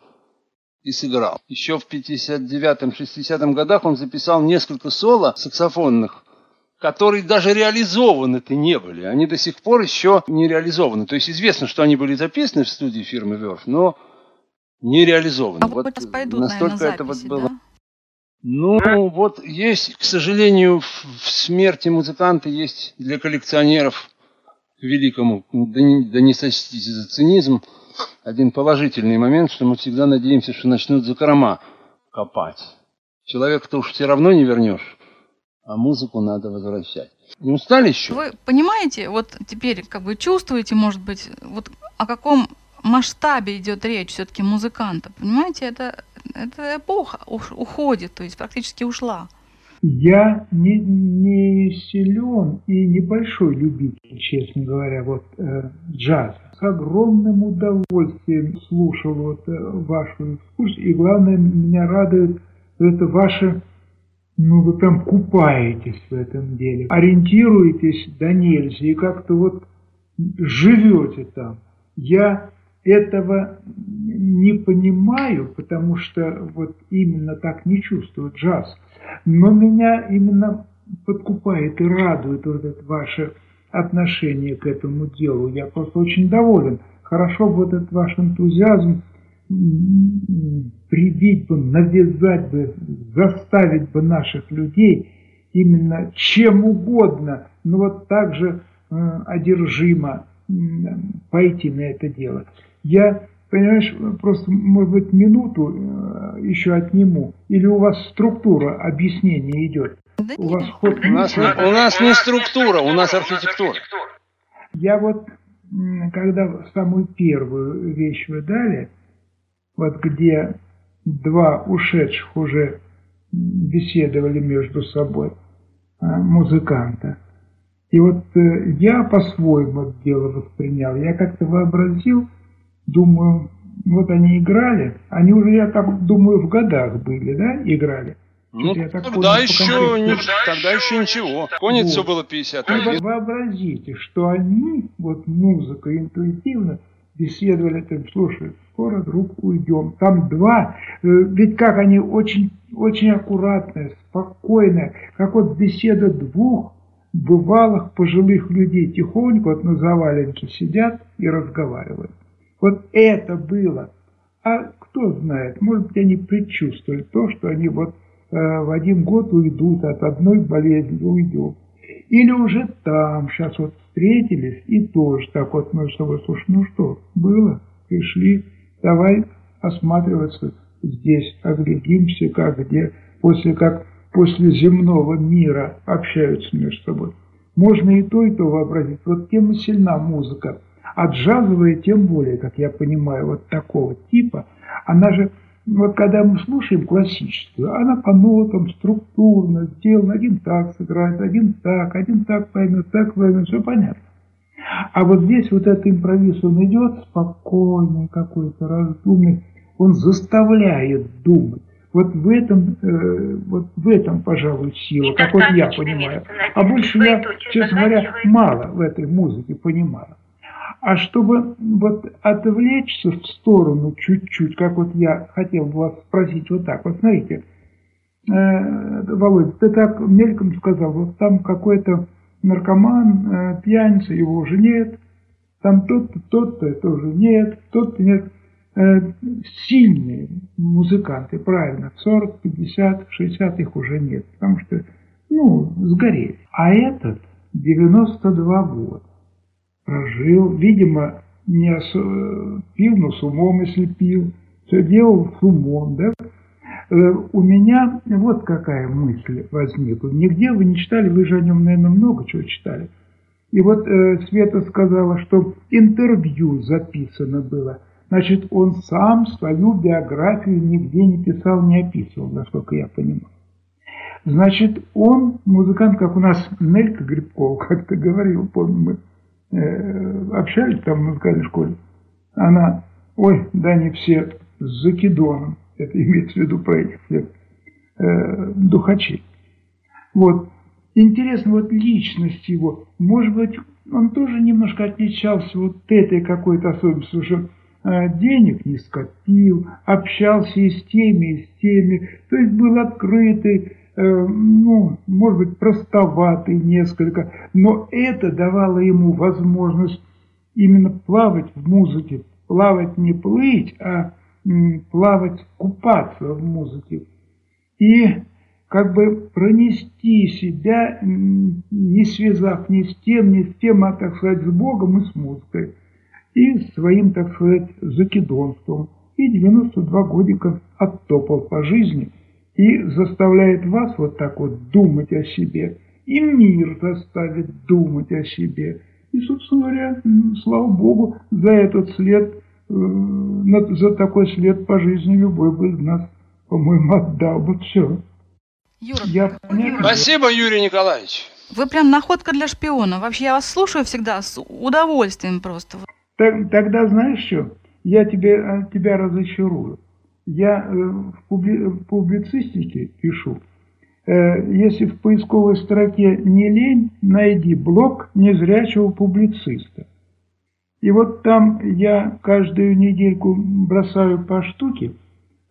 и сыграл. Еще в 59-60 годах он записал несколько соло саксофонных, которые даже реализованы-то не были. Они до сих пор еще не реализованы. То есть известно, что они были записаны в студии фирмы Верф, но не реализованы. А вот, сейчас пойдут, настолько наверное, это вот записи, было. да? Ну, вот есть, к сожалению, в, смерти музыканта есть для коллекционеров, великому, да не, да не сочтите за цинизм, один положительный момент, что мы всегда надеемся, что начнут закрома копать. Человека-то уж все равно не вернешь, а музыку надо возвращать. Не устали еще? Вы понимаете, вот теперь как бы чувствуете, может быть, вот о каком масштабе идет речь все-таки музыканта. Понимаете, это, это эпоха уходит, то есть практически ушла. Я не, не силен и небольшой любитель, честно говоря, вот э, джаза. С огромным удовольствием слушал вот э, вашу экскурсию. И главное, меня радует это ваше, ну вы прям купаетесь в этом деле, ориентируетесь до нельзя и как-то вот живете там. Я этого не понимаю, потому что вот именно так не чувствую джаз. Но меня именно подкупает и радует вот это ваше отношение к этому делу. Я просто очень доволен. Хорошо бы вот этот ваш энтузиазм привить бы, навязать бы, заставить бы наших людей именно чем угодно, но вот так же э, одержимо пойти на это дело. Я, понимаешь, просто, может быть, минуту э, еще отниму, или у вас структура объяснения идет? Да У вас ход У нас, не, у нас не структура, у нас архитектура. Я вот, когда самую первую вещь вы дали, вот где два ушедших уже беседовали между собой а, музыканта, и вот э, я по-своему это дело воспринял. Я как-то вообразил, думаю, вот они играли, они уже, я там думаю, в годах были, да, играли? Ну, Я так тогда понял, по еще, не, тогда еще ничего. Конец все Вот. было И 51. вы вообразите, что они, вот музыка интуитивно, беседовали, там, слушай, скоро, друг, уйдем. Там два, э, ведь как они очень, очень аккуратные, спокойные, как вот беседа двух бывалых пожилых людей тихонько вот на заваленке сидят и разговаривают. Вот это было. А кто знает, может быть, они предчувствовали то, что они вот э, в один год уйдут, от одной болезни уйдут. Или уже там, сейчас вот встретились, и тоже так вот с тобой, слушай, ну что, было, пришли, давай осматриваться здесь, оглядимся, как где, после как после земного мира общаются между собой. Можно и то, и то вообразить. Вот тем сильна музыка. А джазовая тем более, как я понимаю, вот такого типа, она же, вот когда мы слушаем классическую, она по нотам структурно сделана, один так сыграет, один так, один так поймет, так поймет, все понятно. А вот здесь вот этот импровиз, он идет спокойный какой-то, раздумный, он заставляет думать. Вот в этом, э, вот в этом, пожалуй, сила, как вот я понимаю. А больше я, честно говоря, мало в этой музыке понимаю. А чтобы вот отвлечься в сторону чуть-чуть, как вот я хотел бы вас спросить вот так, вот смотрите, э, Володя, ты так мельком сказал, вот там какой-то наркоман, э, пьяница, его уже нет, там тот-то, тот-то тоже нет, тот-то нет. Э, сильные музыканты, правильно, 40, 50, 60 их уже нет, потому что, ну, сгорели. А этот 92 года прожил, видимо, не ос- пил, но с умом, если пил, все делал с умом, да. Э, У меня вот какая мысль возникла. Нигде вы не читали, вы же о нем, наверное, много чего читали. И вот э, Света сказала, что интервью записано было. Значит, он сам свою биографию нигде не писал, не описывал, насколько я понимаю. Значит, он музыкант, как у нас Нелька Грибкова как-то говорил, помню, мы общались там в музыкальной школе. Она, ой, да не все с закидоном, [laughs] это имеется в виду про этих всех э, духачей. Вот. Интересно, вот личность его, может быть, он тоже немножко отличался вот этой какой-то особенностью, что э, денег не скопил, общался и с теми, и с теми, то есть был открытый, э, ну, может быть, простоватый несколько, но это давало ему возможность именно плавать в музыке, плавать не плыть, а плавать, купаться в музыке. И как бы пронести себя, не связав ни с тем, ни с тем, а, так сказать, с Богом и с музыкой. И своим, так сказать, закидонством. И 92 годика оттопал по жизни и заставляет вас вот так вот думать о себе. И мир заставит думать о себе. И, собственно говоря, слава Богу, за этот след, э, за такой след по жизни любой бы из нас, по-моему, отдал бы все. Юра, Я понятно. Спасибо, Юрий Николаевич. вы прям находка для шпиона. Вообще, я вас слушаю всегда с удовольствием просто. Так- тогда знаешь что? Я тебе, э, тебя разочарую. Я э, в публи- в публицистике пишу. Э, Если в поисковой строке не лень, найди блог незрячего публициста. И вот там я каждую недельку бросаю по штуке,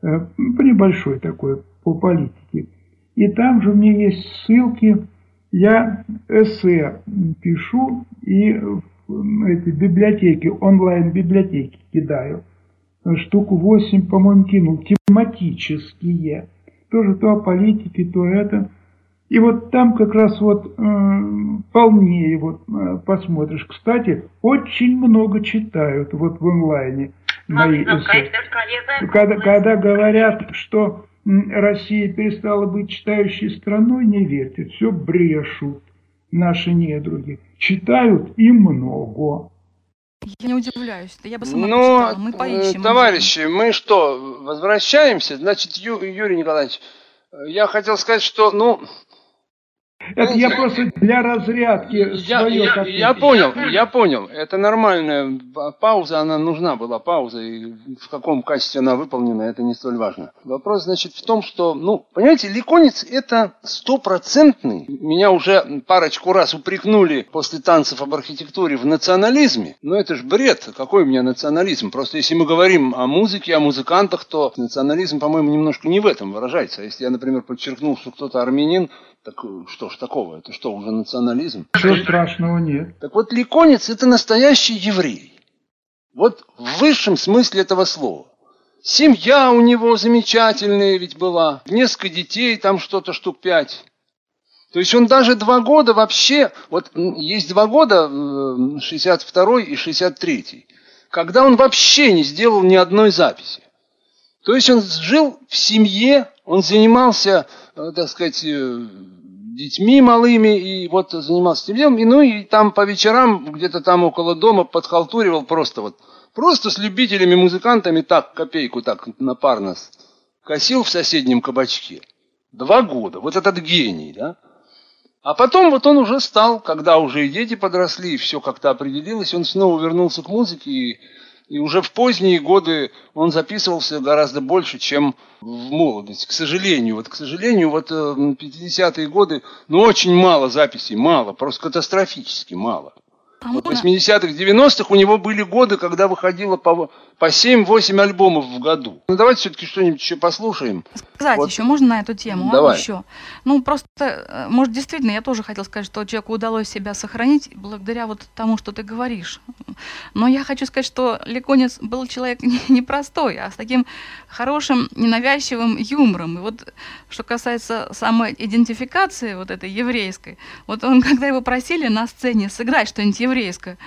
э, небольшой такой, по политике. И там же у меня есть ссылки, я эссе пишу и в эти библиотеки, онлайн-библиотеки кидаю. Штуку 8, по-моему, кинул, тематические. Тоже то о политике, то это. И вот там как раз вот э, полнее вот э, посмотришь. Кстати, очень много читают вот в онлайне мои эссе. Когда, когда говорят, что Россия перестала быть читающей страной, не верьте, все брешут наши недруги. Читают и много. Я не удивляюсь. Я бы сама Ну, почитала. Мы э, поищем. товарищи, мы что, возвращаемся? Значит, Ю- Юрий Николаевич, э, я хотел сказать, что, ну, Это я просто для разрядки я, свое я- я понял, я понял. Это нормальная па- пауза, она нужна была пауза, и в каком качестве она выполнена, это не столь важно. Вопрос, значит, в том, что, ну, понимаете, ликонец это стопроцентный. Меня уже парочку раз упрекнули после танцев об архитектуре в национализме. Но это же бред. Какой у меня национализм? Просто если мы говорим о музыке, о музыкантах, то национализм, по-моему, немножко не в этом выражается. Если я, например, подчеркнул, что кто-то армянин, так э, что ж такого? Это что, уже национализм? Ничего страшного нет. Так вот, ликонец – это настоящий еврей. Вот в высшем смысле этого слова. Семья у него замечательная ведь была. Несколько детей, там что-то штук пять. То есть он даже два года вообще... Вот есть два года, э, 62 и 63 когда он вообще не сделал ни одной записи. То есть он жил в семье, он занимался, э, так сказать, э, детьми малыми, и вот занимался этим делом, и ну и там по вечерам где-то там около дома подхалтуривал просто вот, просто с любителями, музыкантами так, копейку так напарно косил в соседнем кабачке. Два года, вот этот гений, да? А потом вот он уже стал, когда уже и дети подросли, и все как-то определилось, он снова вернулся к музыке, и, и уже в поздние годы он записывался гораздо больше, чем в молодости. К сожалению, вот к сожалению, вот э, 50-е годы, ну очень мало записей, мало, просто катастрофически мало. Вот в можно- 80-х, 90-х у него были годы, когда выходило по, по 7-8 альбомов в году. Ну давайте все-таки что-нибудь еще послушаем. сказать Вот. еще можно на эту тему? а, Давай. еще? Ну, просто, э, может, действительно, я тоже хотела сказать, что человеку удалось себя сохранить благодаря вот тому, что ты говоришь. Но я хочу сказать, что Ликонец был человек не- [laughs] непростой, а с таким хорошим, ненавязчивым юмором. И вот, что касается самой идентификации вот этой еврейской, вот он, [laughs] когда его просили на сцене сыграть что-нибудь еврейское,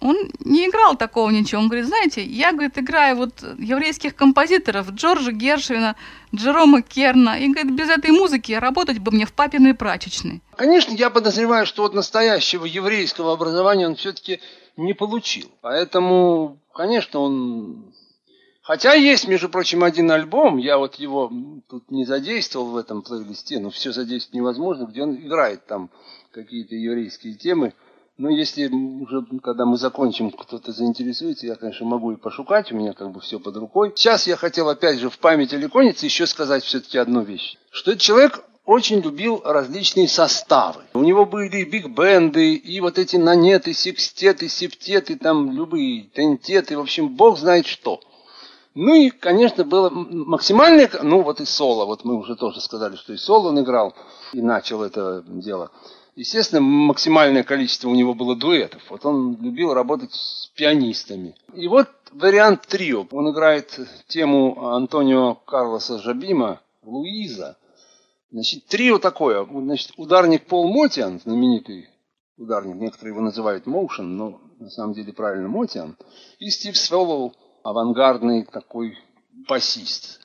он не играл такого ничего. Он говорит, знаете, я, говорит, играю вот еврейских композиторов Джорджа Гершвина, Джерома Керна, и, говорит, без этой музыки работать бы мне в папиной прачечной. Конечно, я подозреваю, что вот настоящего еврейского образования он все-таки не получил. Поэтому, конечно, он... Хотя есть, между прочим, один альбом, я вот его тут не задействовал в этом плейлисте, но все задействовать невозможно, где он играет там какие-то еврейские темы. Но если уже, когда мы закончим, кто-то заинтересуется, я, конечно, могу и пошукать, у меня как бы все под рукой. Сейчас я хотел, опять же, в память о Ликонице еще сказать все-таки одну вещь. Что этот человек очень любил различные составы. У него были биг-бенды, и вот эти нанеты, секстеты, септеты, там любые тентеты, в общем, бог знает что. Ну и, конечно, было максимальное, ну вот и соло, вот мы уже тоже сказали, что и соло он играл, и начал это дело. Естественно, максимальное количество у него было дуэтов. Вот он любил работать с пианистами. И вот вариант трио. Он играет тему Антонио Карлоса Жабима «Луиза». Значит, трио такое. Значит, ударник Пол Мотиан, знаменитый ударник, некоторые его называют Моушен, но на самом деле правильно Мотиан. И Стив Свеллоу, авангардный такой басист.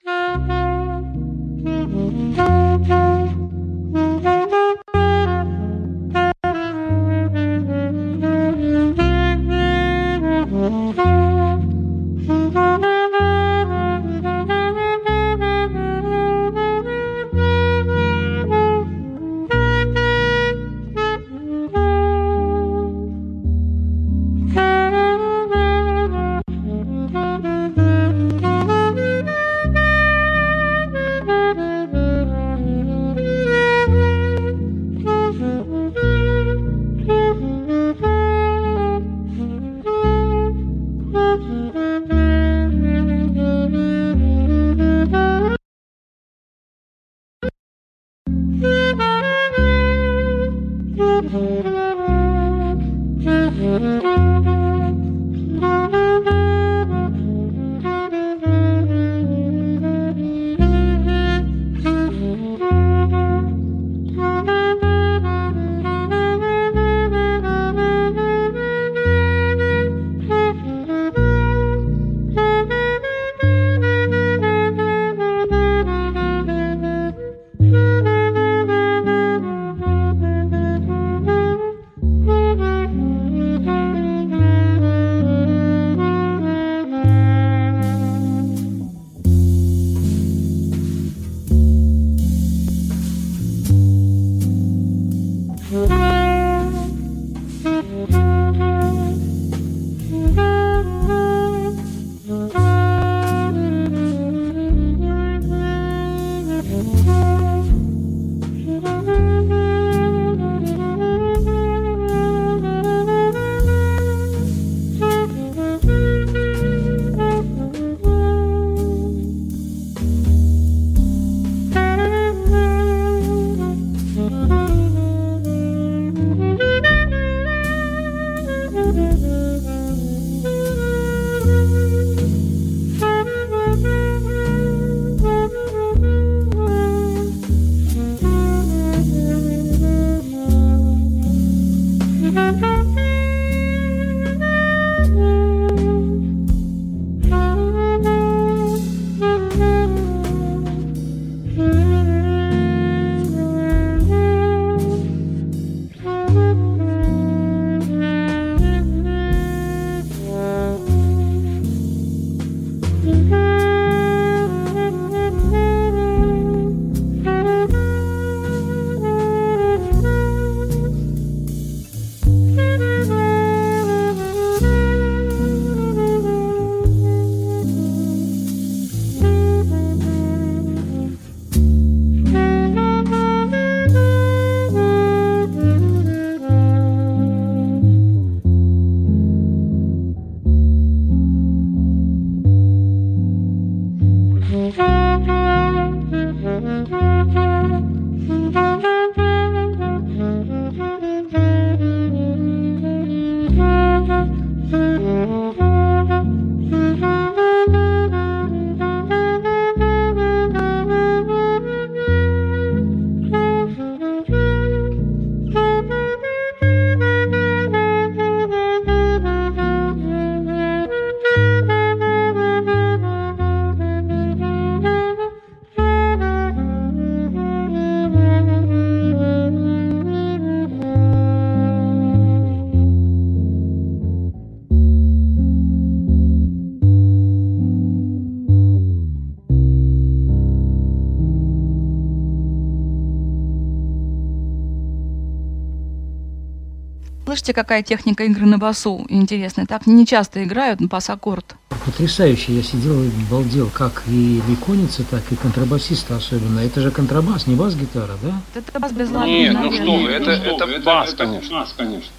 Слышите, какая техника игры на басу интересная? Так не часто играют на бас-аккорд. Потрясающе. Я сидел и балдел, как и ликоница, так и контрабасиста особенно. Это же контрабас, не бас-гитара, да? Это бас без лады, Нет, ну наверное. что вы, это, это бас, конечно. Бас, конечно.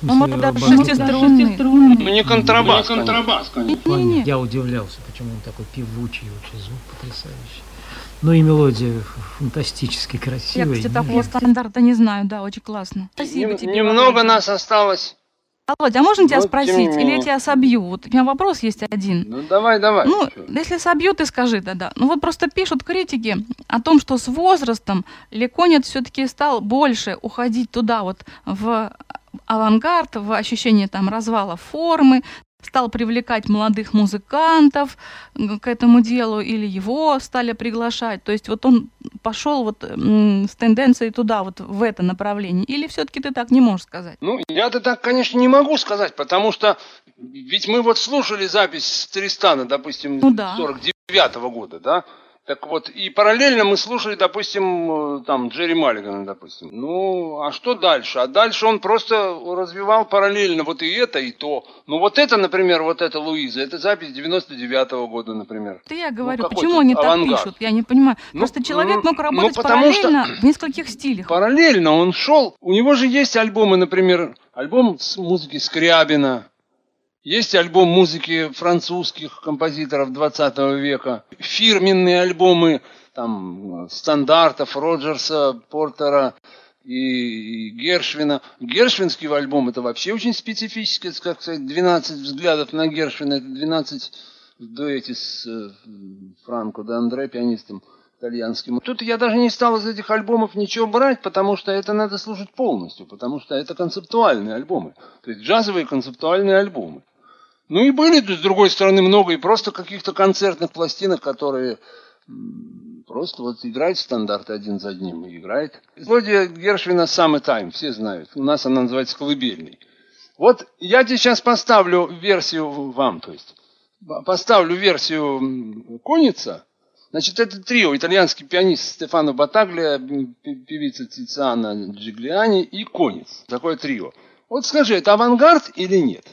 Ну, смысле, может, даже бас- шестиструнный. Ну не контрабас, контрабас, конечно. Понятно. Не-не. Я удивлялся, почему он такой певучий, вообще звук потрясающий. Ну и мелодия фантастически Я, красивая. кстати, такого стандарта не знаю, да, очень классно. Спасибо Нем- тебе. Немного Володя. нас осталось. Володя, а можно тебя Вот, спросить, или я тебя собью? Вот у меня вопрос есть один. Ну давай, давай. Ну, Чё? если собью, ты скажи тогда. Ну вот просто пишут критики о том, что с возрастом Леконец все-таки стал больше уходить туда вот в авангард, в ощущение там развала формы, стал привлекать молодых музыкантов м, к этому делу, или его стали приглашать. То есть вот он пошел вот с тенденцией туда, вот в это направление. Или все-таки ты так не можешь сказать? Ну, я-то так, конечно, не могу сказать, потому что ведь мы вот слушали запись с Тристана, допустим, Ну да. 49-го года, да? Так вот, и параллельно мы слушали, допустим, э, там, Джерри Маллигана, допустим. Ну, а что дальше? А дальше он просто развивал параллельно вот и это, и то. Ну, вот это, например, вот это Луиза, это запись 99-го года, например. Это я говорю, какой почему они так авангард? пишут? Я не понимаю. Ну, Просто человек ну, мог ну, работать что- параллельно в нескольких стилях. Параллельно он шел. У него же есть альбомы, например, альбом с музыки Скрябина, есть альбом музыки французских композиторов 20 века, фирменные альбомы там стандартов Роджерса, Портера и, Гершвина. Гершвинский альбом это вообще очень специфический, это, как сказать, 12 взглядов на Гершвина, это 12 в дуэте с э, Франко де Андре, пианистом итальянским. Тут я даже не стал из этих альбомов ничего брать, потому что это надо слушать полностью, потому что это концептуальные альбомы, то есть джазовые концептуальные альбомы. Ну и были, с другой стороны, много и просто каких-то концертных пластинок, которые просто вот играет стандарты один за одним и играет. Мелодия Гершвина «Summertime», все знают. У нас она называется «Колыбельный». Вот я тебе сейчас поставлю версию вам, то есть поставлю версию м, Коница. Значит, это трио, итальянский пианист Стефано пе- певица Тициана Джиглиани и Конец. Такое трио. Вот скажи, это авангард или нет?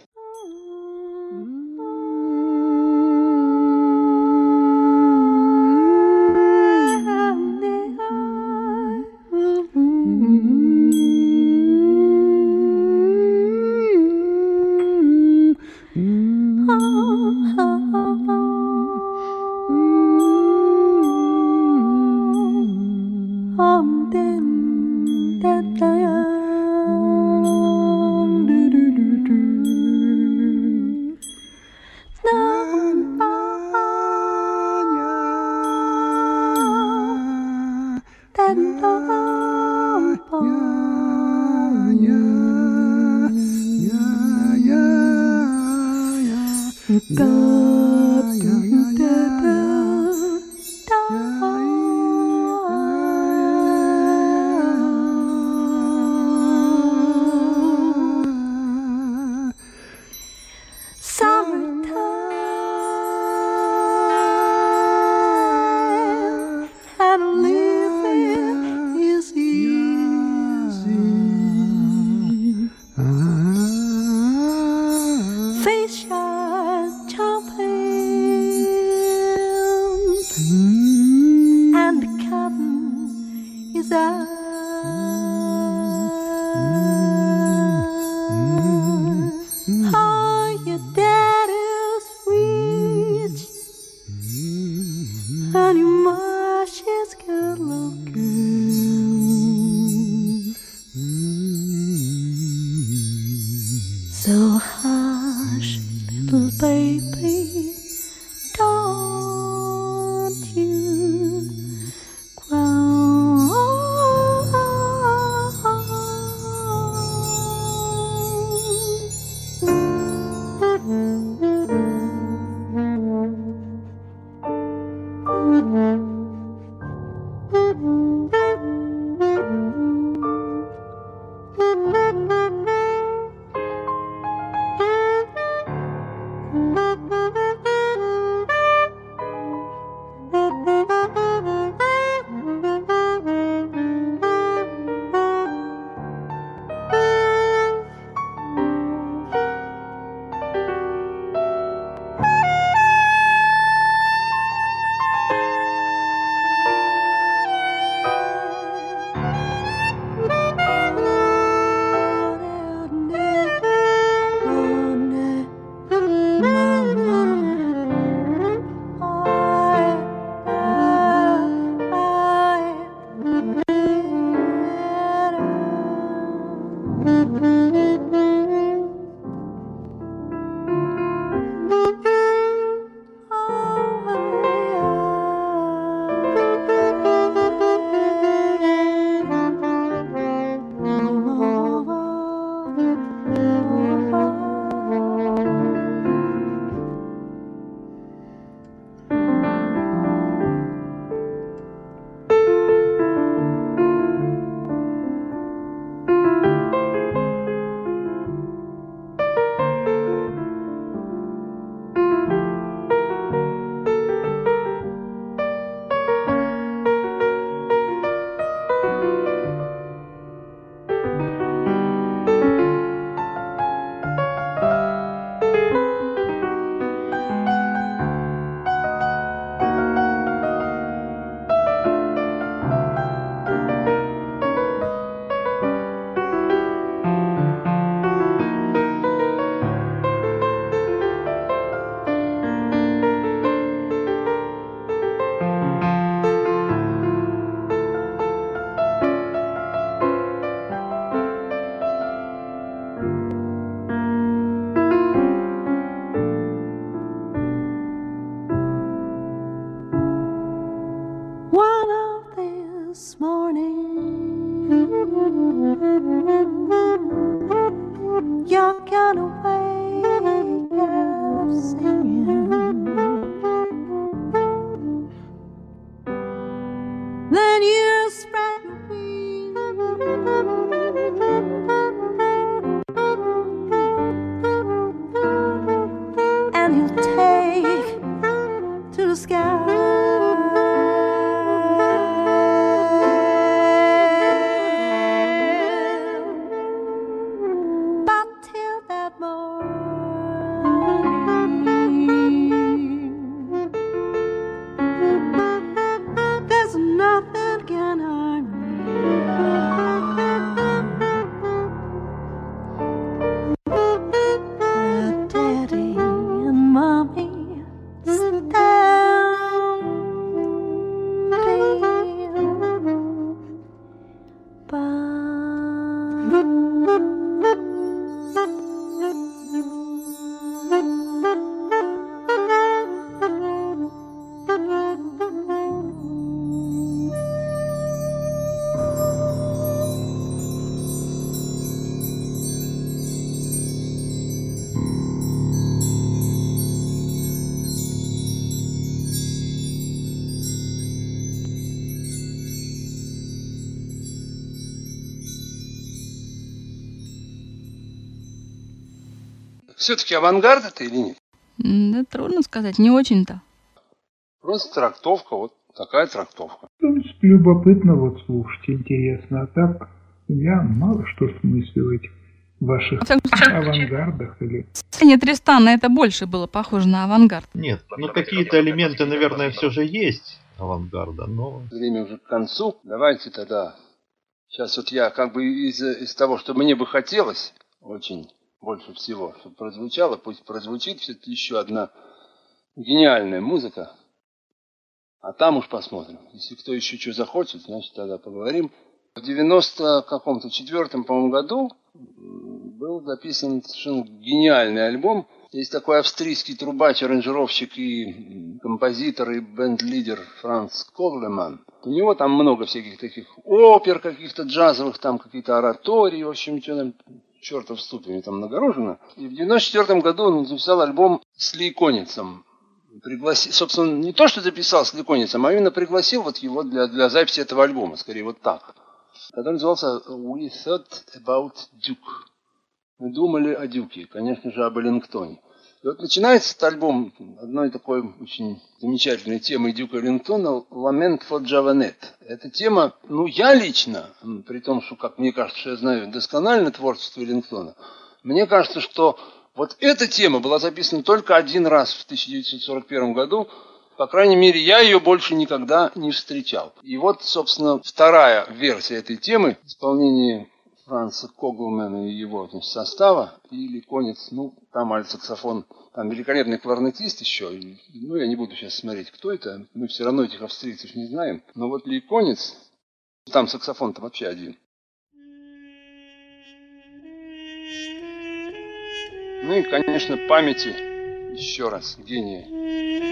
Все-таки авангард это или нет? Да трудно сказать, не очень-то. Просто трактовка, вот такая трактовка. В принципе, любопытно вот слушать, интересно. А так я мало что смыслю в этих ваших авангардах или в сцене Тристана это больше было похоже на авангард. Нет, ну какие-то элементы, наверное, все же есть авангарда, но... Время уже к концу. Давайте тогда. Сейчас вот я как бы из, из того, что мне бы хотелось очень больше всего, чтобы прозвучало, пусть прозвучит все-таки еще одна гениальная музыка. А там уж посмотрим. Если кто еще что захочет, значит тогда поговорим. В 90 каком-то четвертом, по-моему, году был записан совершенно гениальный альбом. Есть такой австрийский трубач, аранжировщик и композитор и бенд-лидер Франц Коглеман. У него там много всяких таких опер каких-то джазовых, там какие-то оратории, в общем, что там чертов ступами там нагорожено. И в 94 году он записал альбом с Лейконицем. Пригласи, собственно, не то, что записал с Лейконицем, а именно пригласил вот его для, для записи этого альбома, скорее вот так. Который назывался We Thought About Duke. Мы думали о Дюке, конечно же, об Эллингтоне. И вот начинается этот альбом одной такой очень замечательной темой Дюка Эллингтона «Lament for Javanet». Эта тема, ну, я лично, при том, что, как мне кажется, что я знаю досконально творчество Эллингтона, мне кажется, что вот эта тема была записана только один раз в 1941 году. По крайней мере, я ее больше никогда не встречал. И вот, собственно, вторая версия этой темы в исполнении Франца Коглмена и его значит, состава, или конец, ну, там альт-саксофон, там великолепный кларнетист еще, и, ну, я не буду сейчас смотреть, кто это, мы все равно этих австрийцев не знаем, но вот Ли Конец, там саксофон-то вообще один. Ну и, конечно, памяти еще раз гения.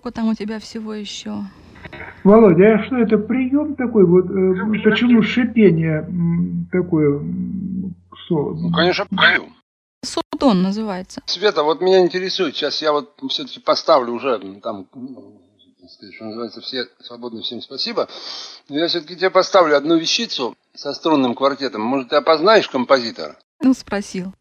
Сколько там у тебя всего еще? Володя, а что это прием такой? Вот э, почему шипение такое м, со- Ну, конечно, прием. Судон называется. Света, вот меня интересует, сейчас я вот все-таки поставлю уже там, сказать, что называется, все свободны, всем спасибо. Но я все-таки тебе поставлю одну вещицу со струнным квартетом. Может, ты опознаешь композитора? Ну, спросил.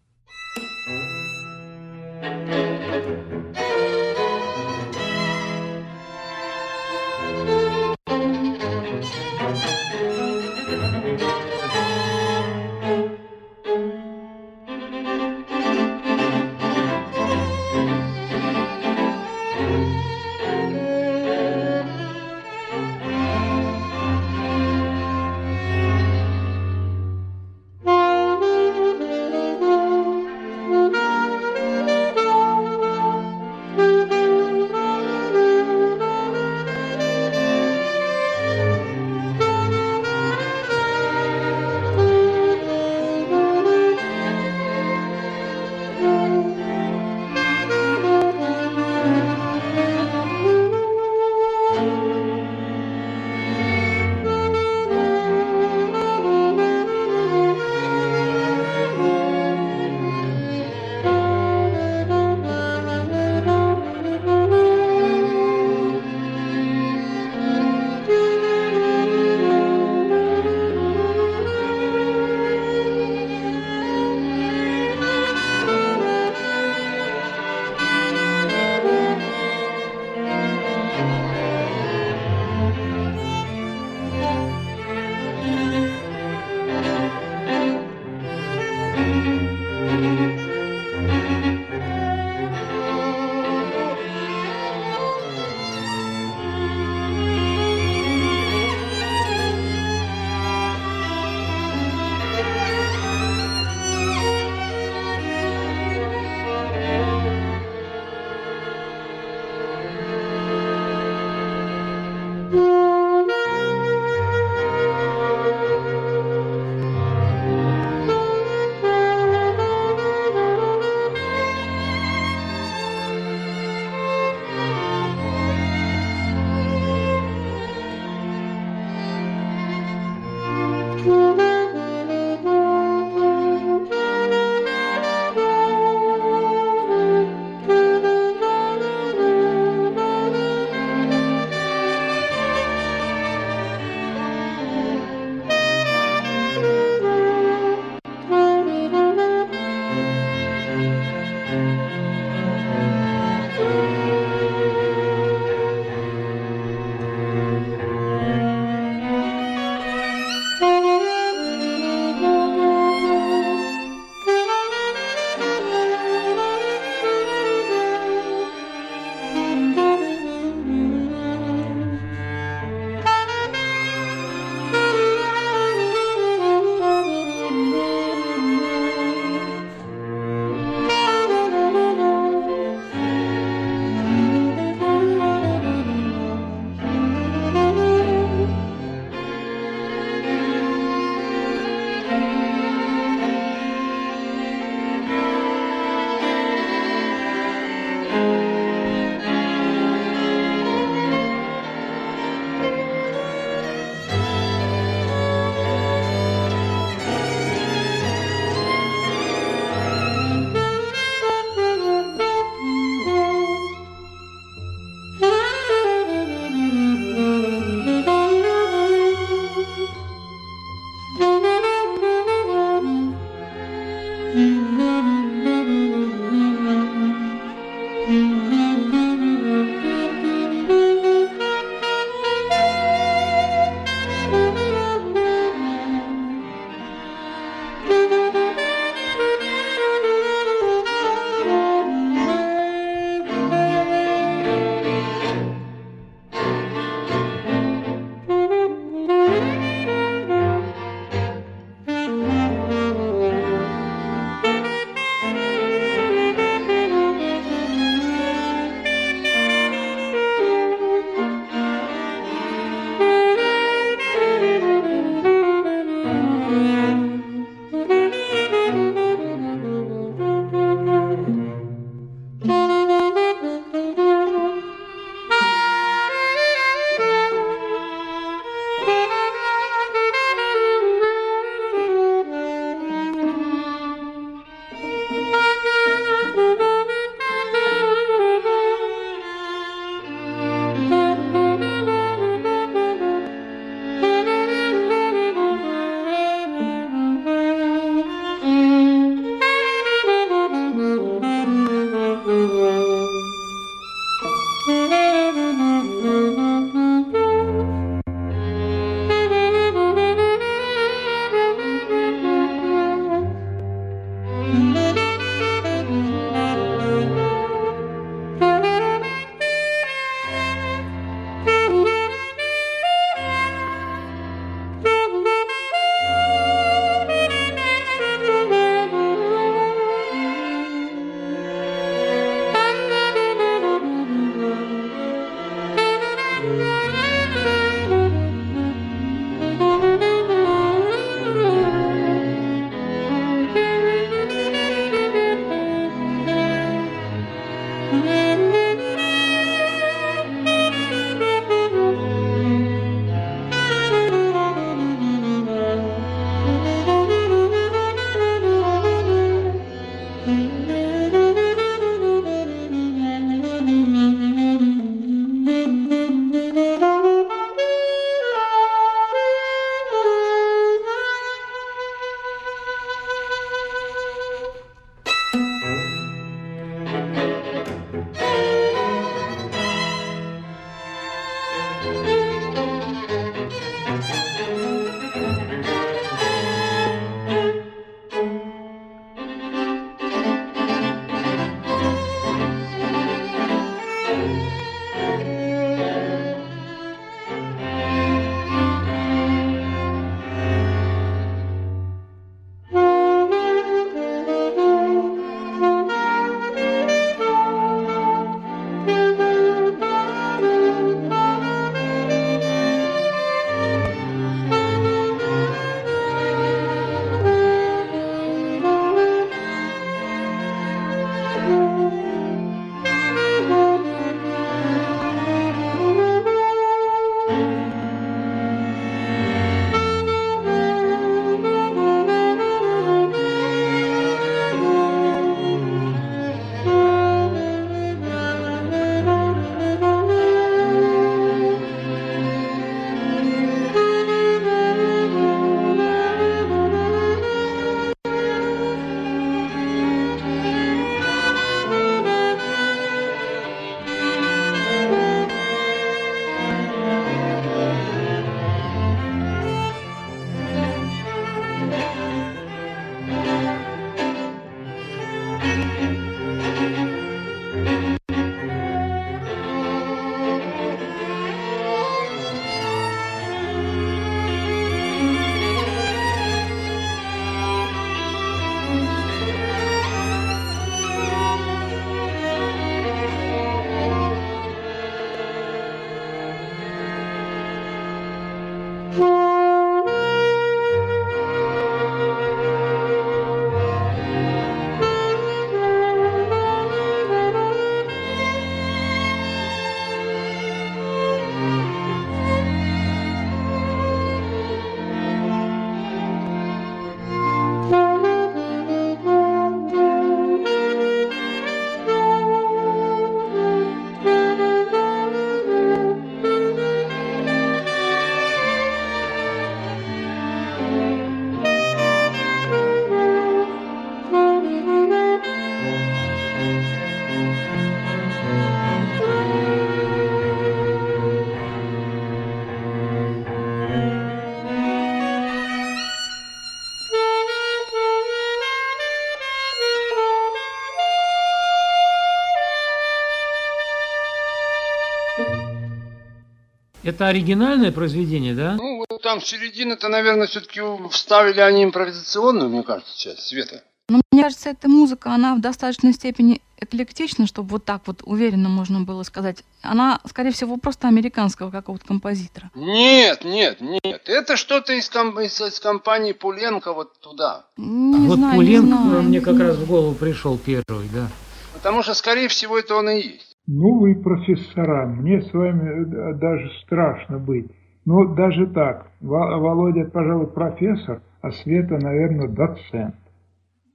Это оригинальное произведение, да? Ну, вот там середина-то, наверное, все-таки вставили они импровизационную, мне кажется, часть, Света. Но мне кажется, эта музыка, она в достаточной степени эклектична, чтобы вот так вот уверенно можно было сказать. Она, скорее всего, просто американского какого-то композитора. Нет, нет, нет. Это что-то из, ком- из, из компании Пуленко вот туда. Не вот знаю, Пуленко не знаю, мне не как знаю. раз в голову пришел первый, да. Потому что, скорее всего, это он и есть. Ну вы профессора, мне с вами э, даже страшно быть. Но даже так, Во- Володя, пожалуй, профессор, а Света, наверное, доцент.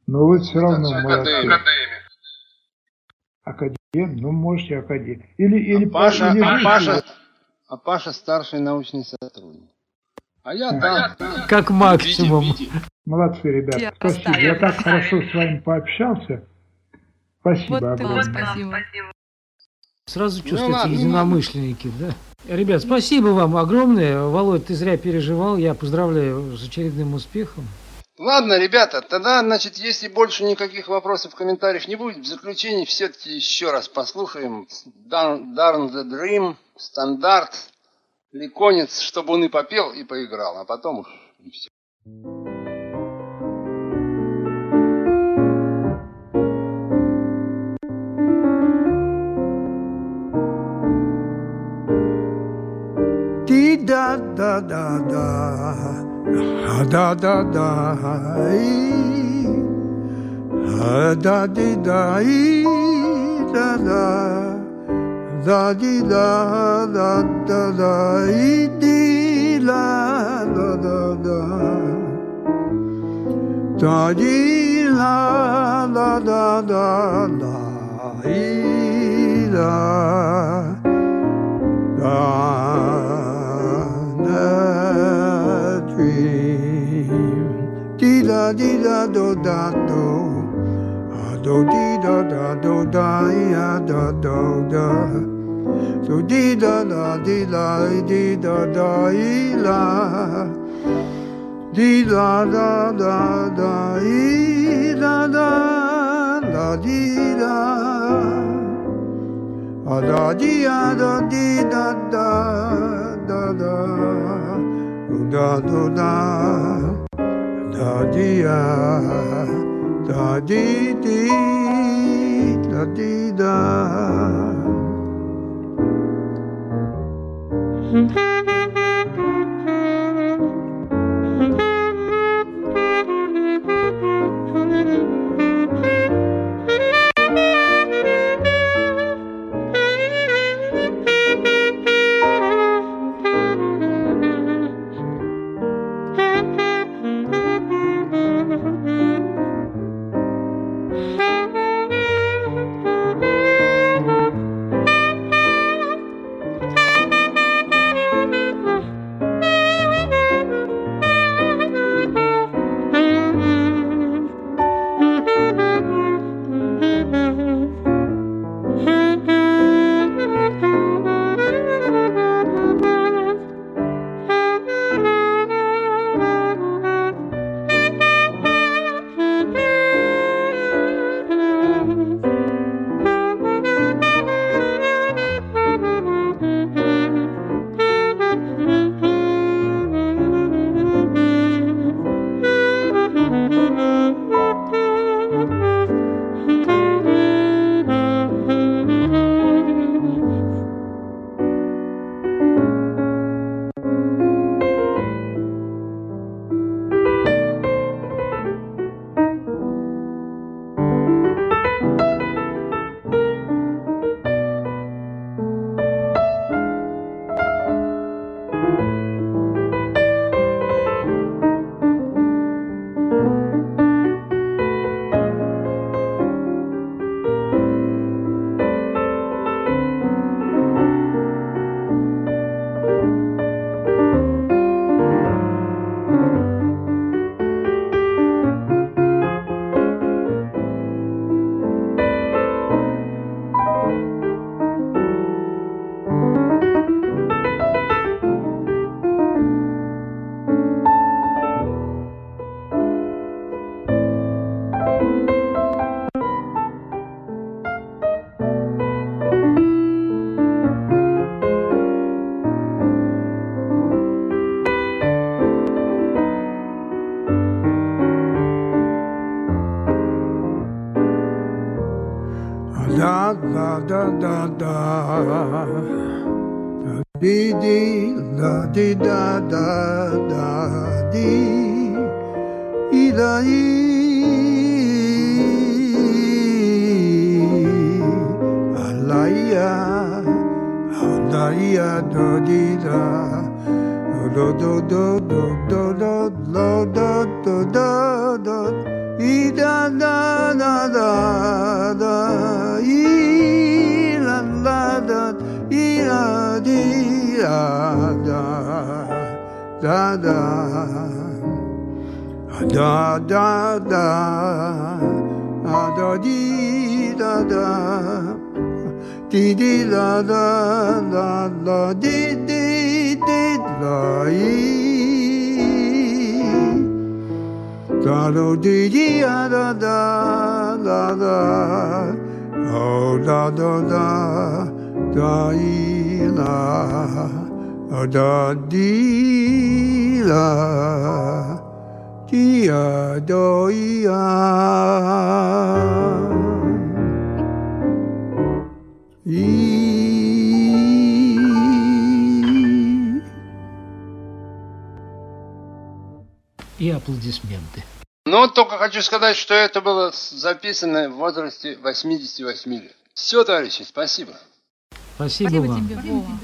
Но вы все равно молодцы. Академ, ну можете академ. Или, или А Паша, или а. Паша, а Паша старший научный сотрудник. А я так, так. Как максимум. Молодцы, ребята. Я Спасибо. оставлю. Я так хорошо с вами пообщался. Спасибо Вот и вам огромное. спасибо. Сразу Ну чувствуете ладно, ну единомышленники, да? Ребят, спасибо вам огромное. Володь, ты зря переживал. Я поздравляю с очередным успехом. Ладно, ребята, тогда, значит, если больше никаких вопросов в комментариях не будет, в заключении все-таки еще раз послушаем Darn, Darn the Dream, стандарт, Ликонец, чтобы он и попел, и поиграл, а потом уж и все. Da da da. Da da da da da di da da da. Da di da da da da di la da da da. Da di la da da da da ee, da da di da do da do. Ah, do di da da do da ya da do da. So di da da di la di da da i la. Di da da da da i da da da di da. A da di a da di da da da da da da da da di a da di di da di da. Da сказать, что это было записано в возрасте 88 лет. Все, товарищи, спасибо. Спасибо, Спасибо вам. тебе, Вова.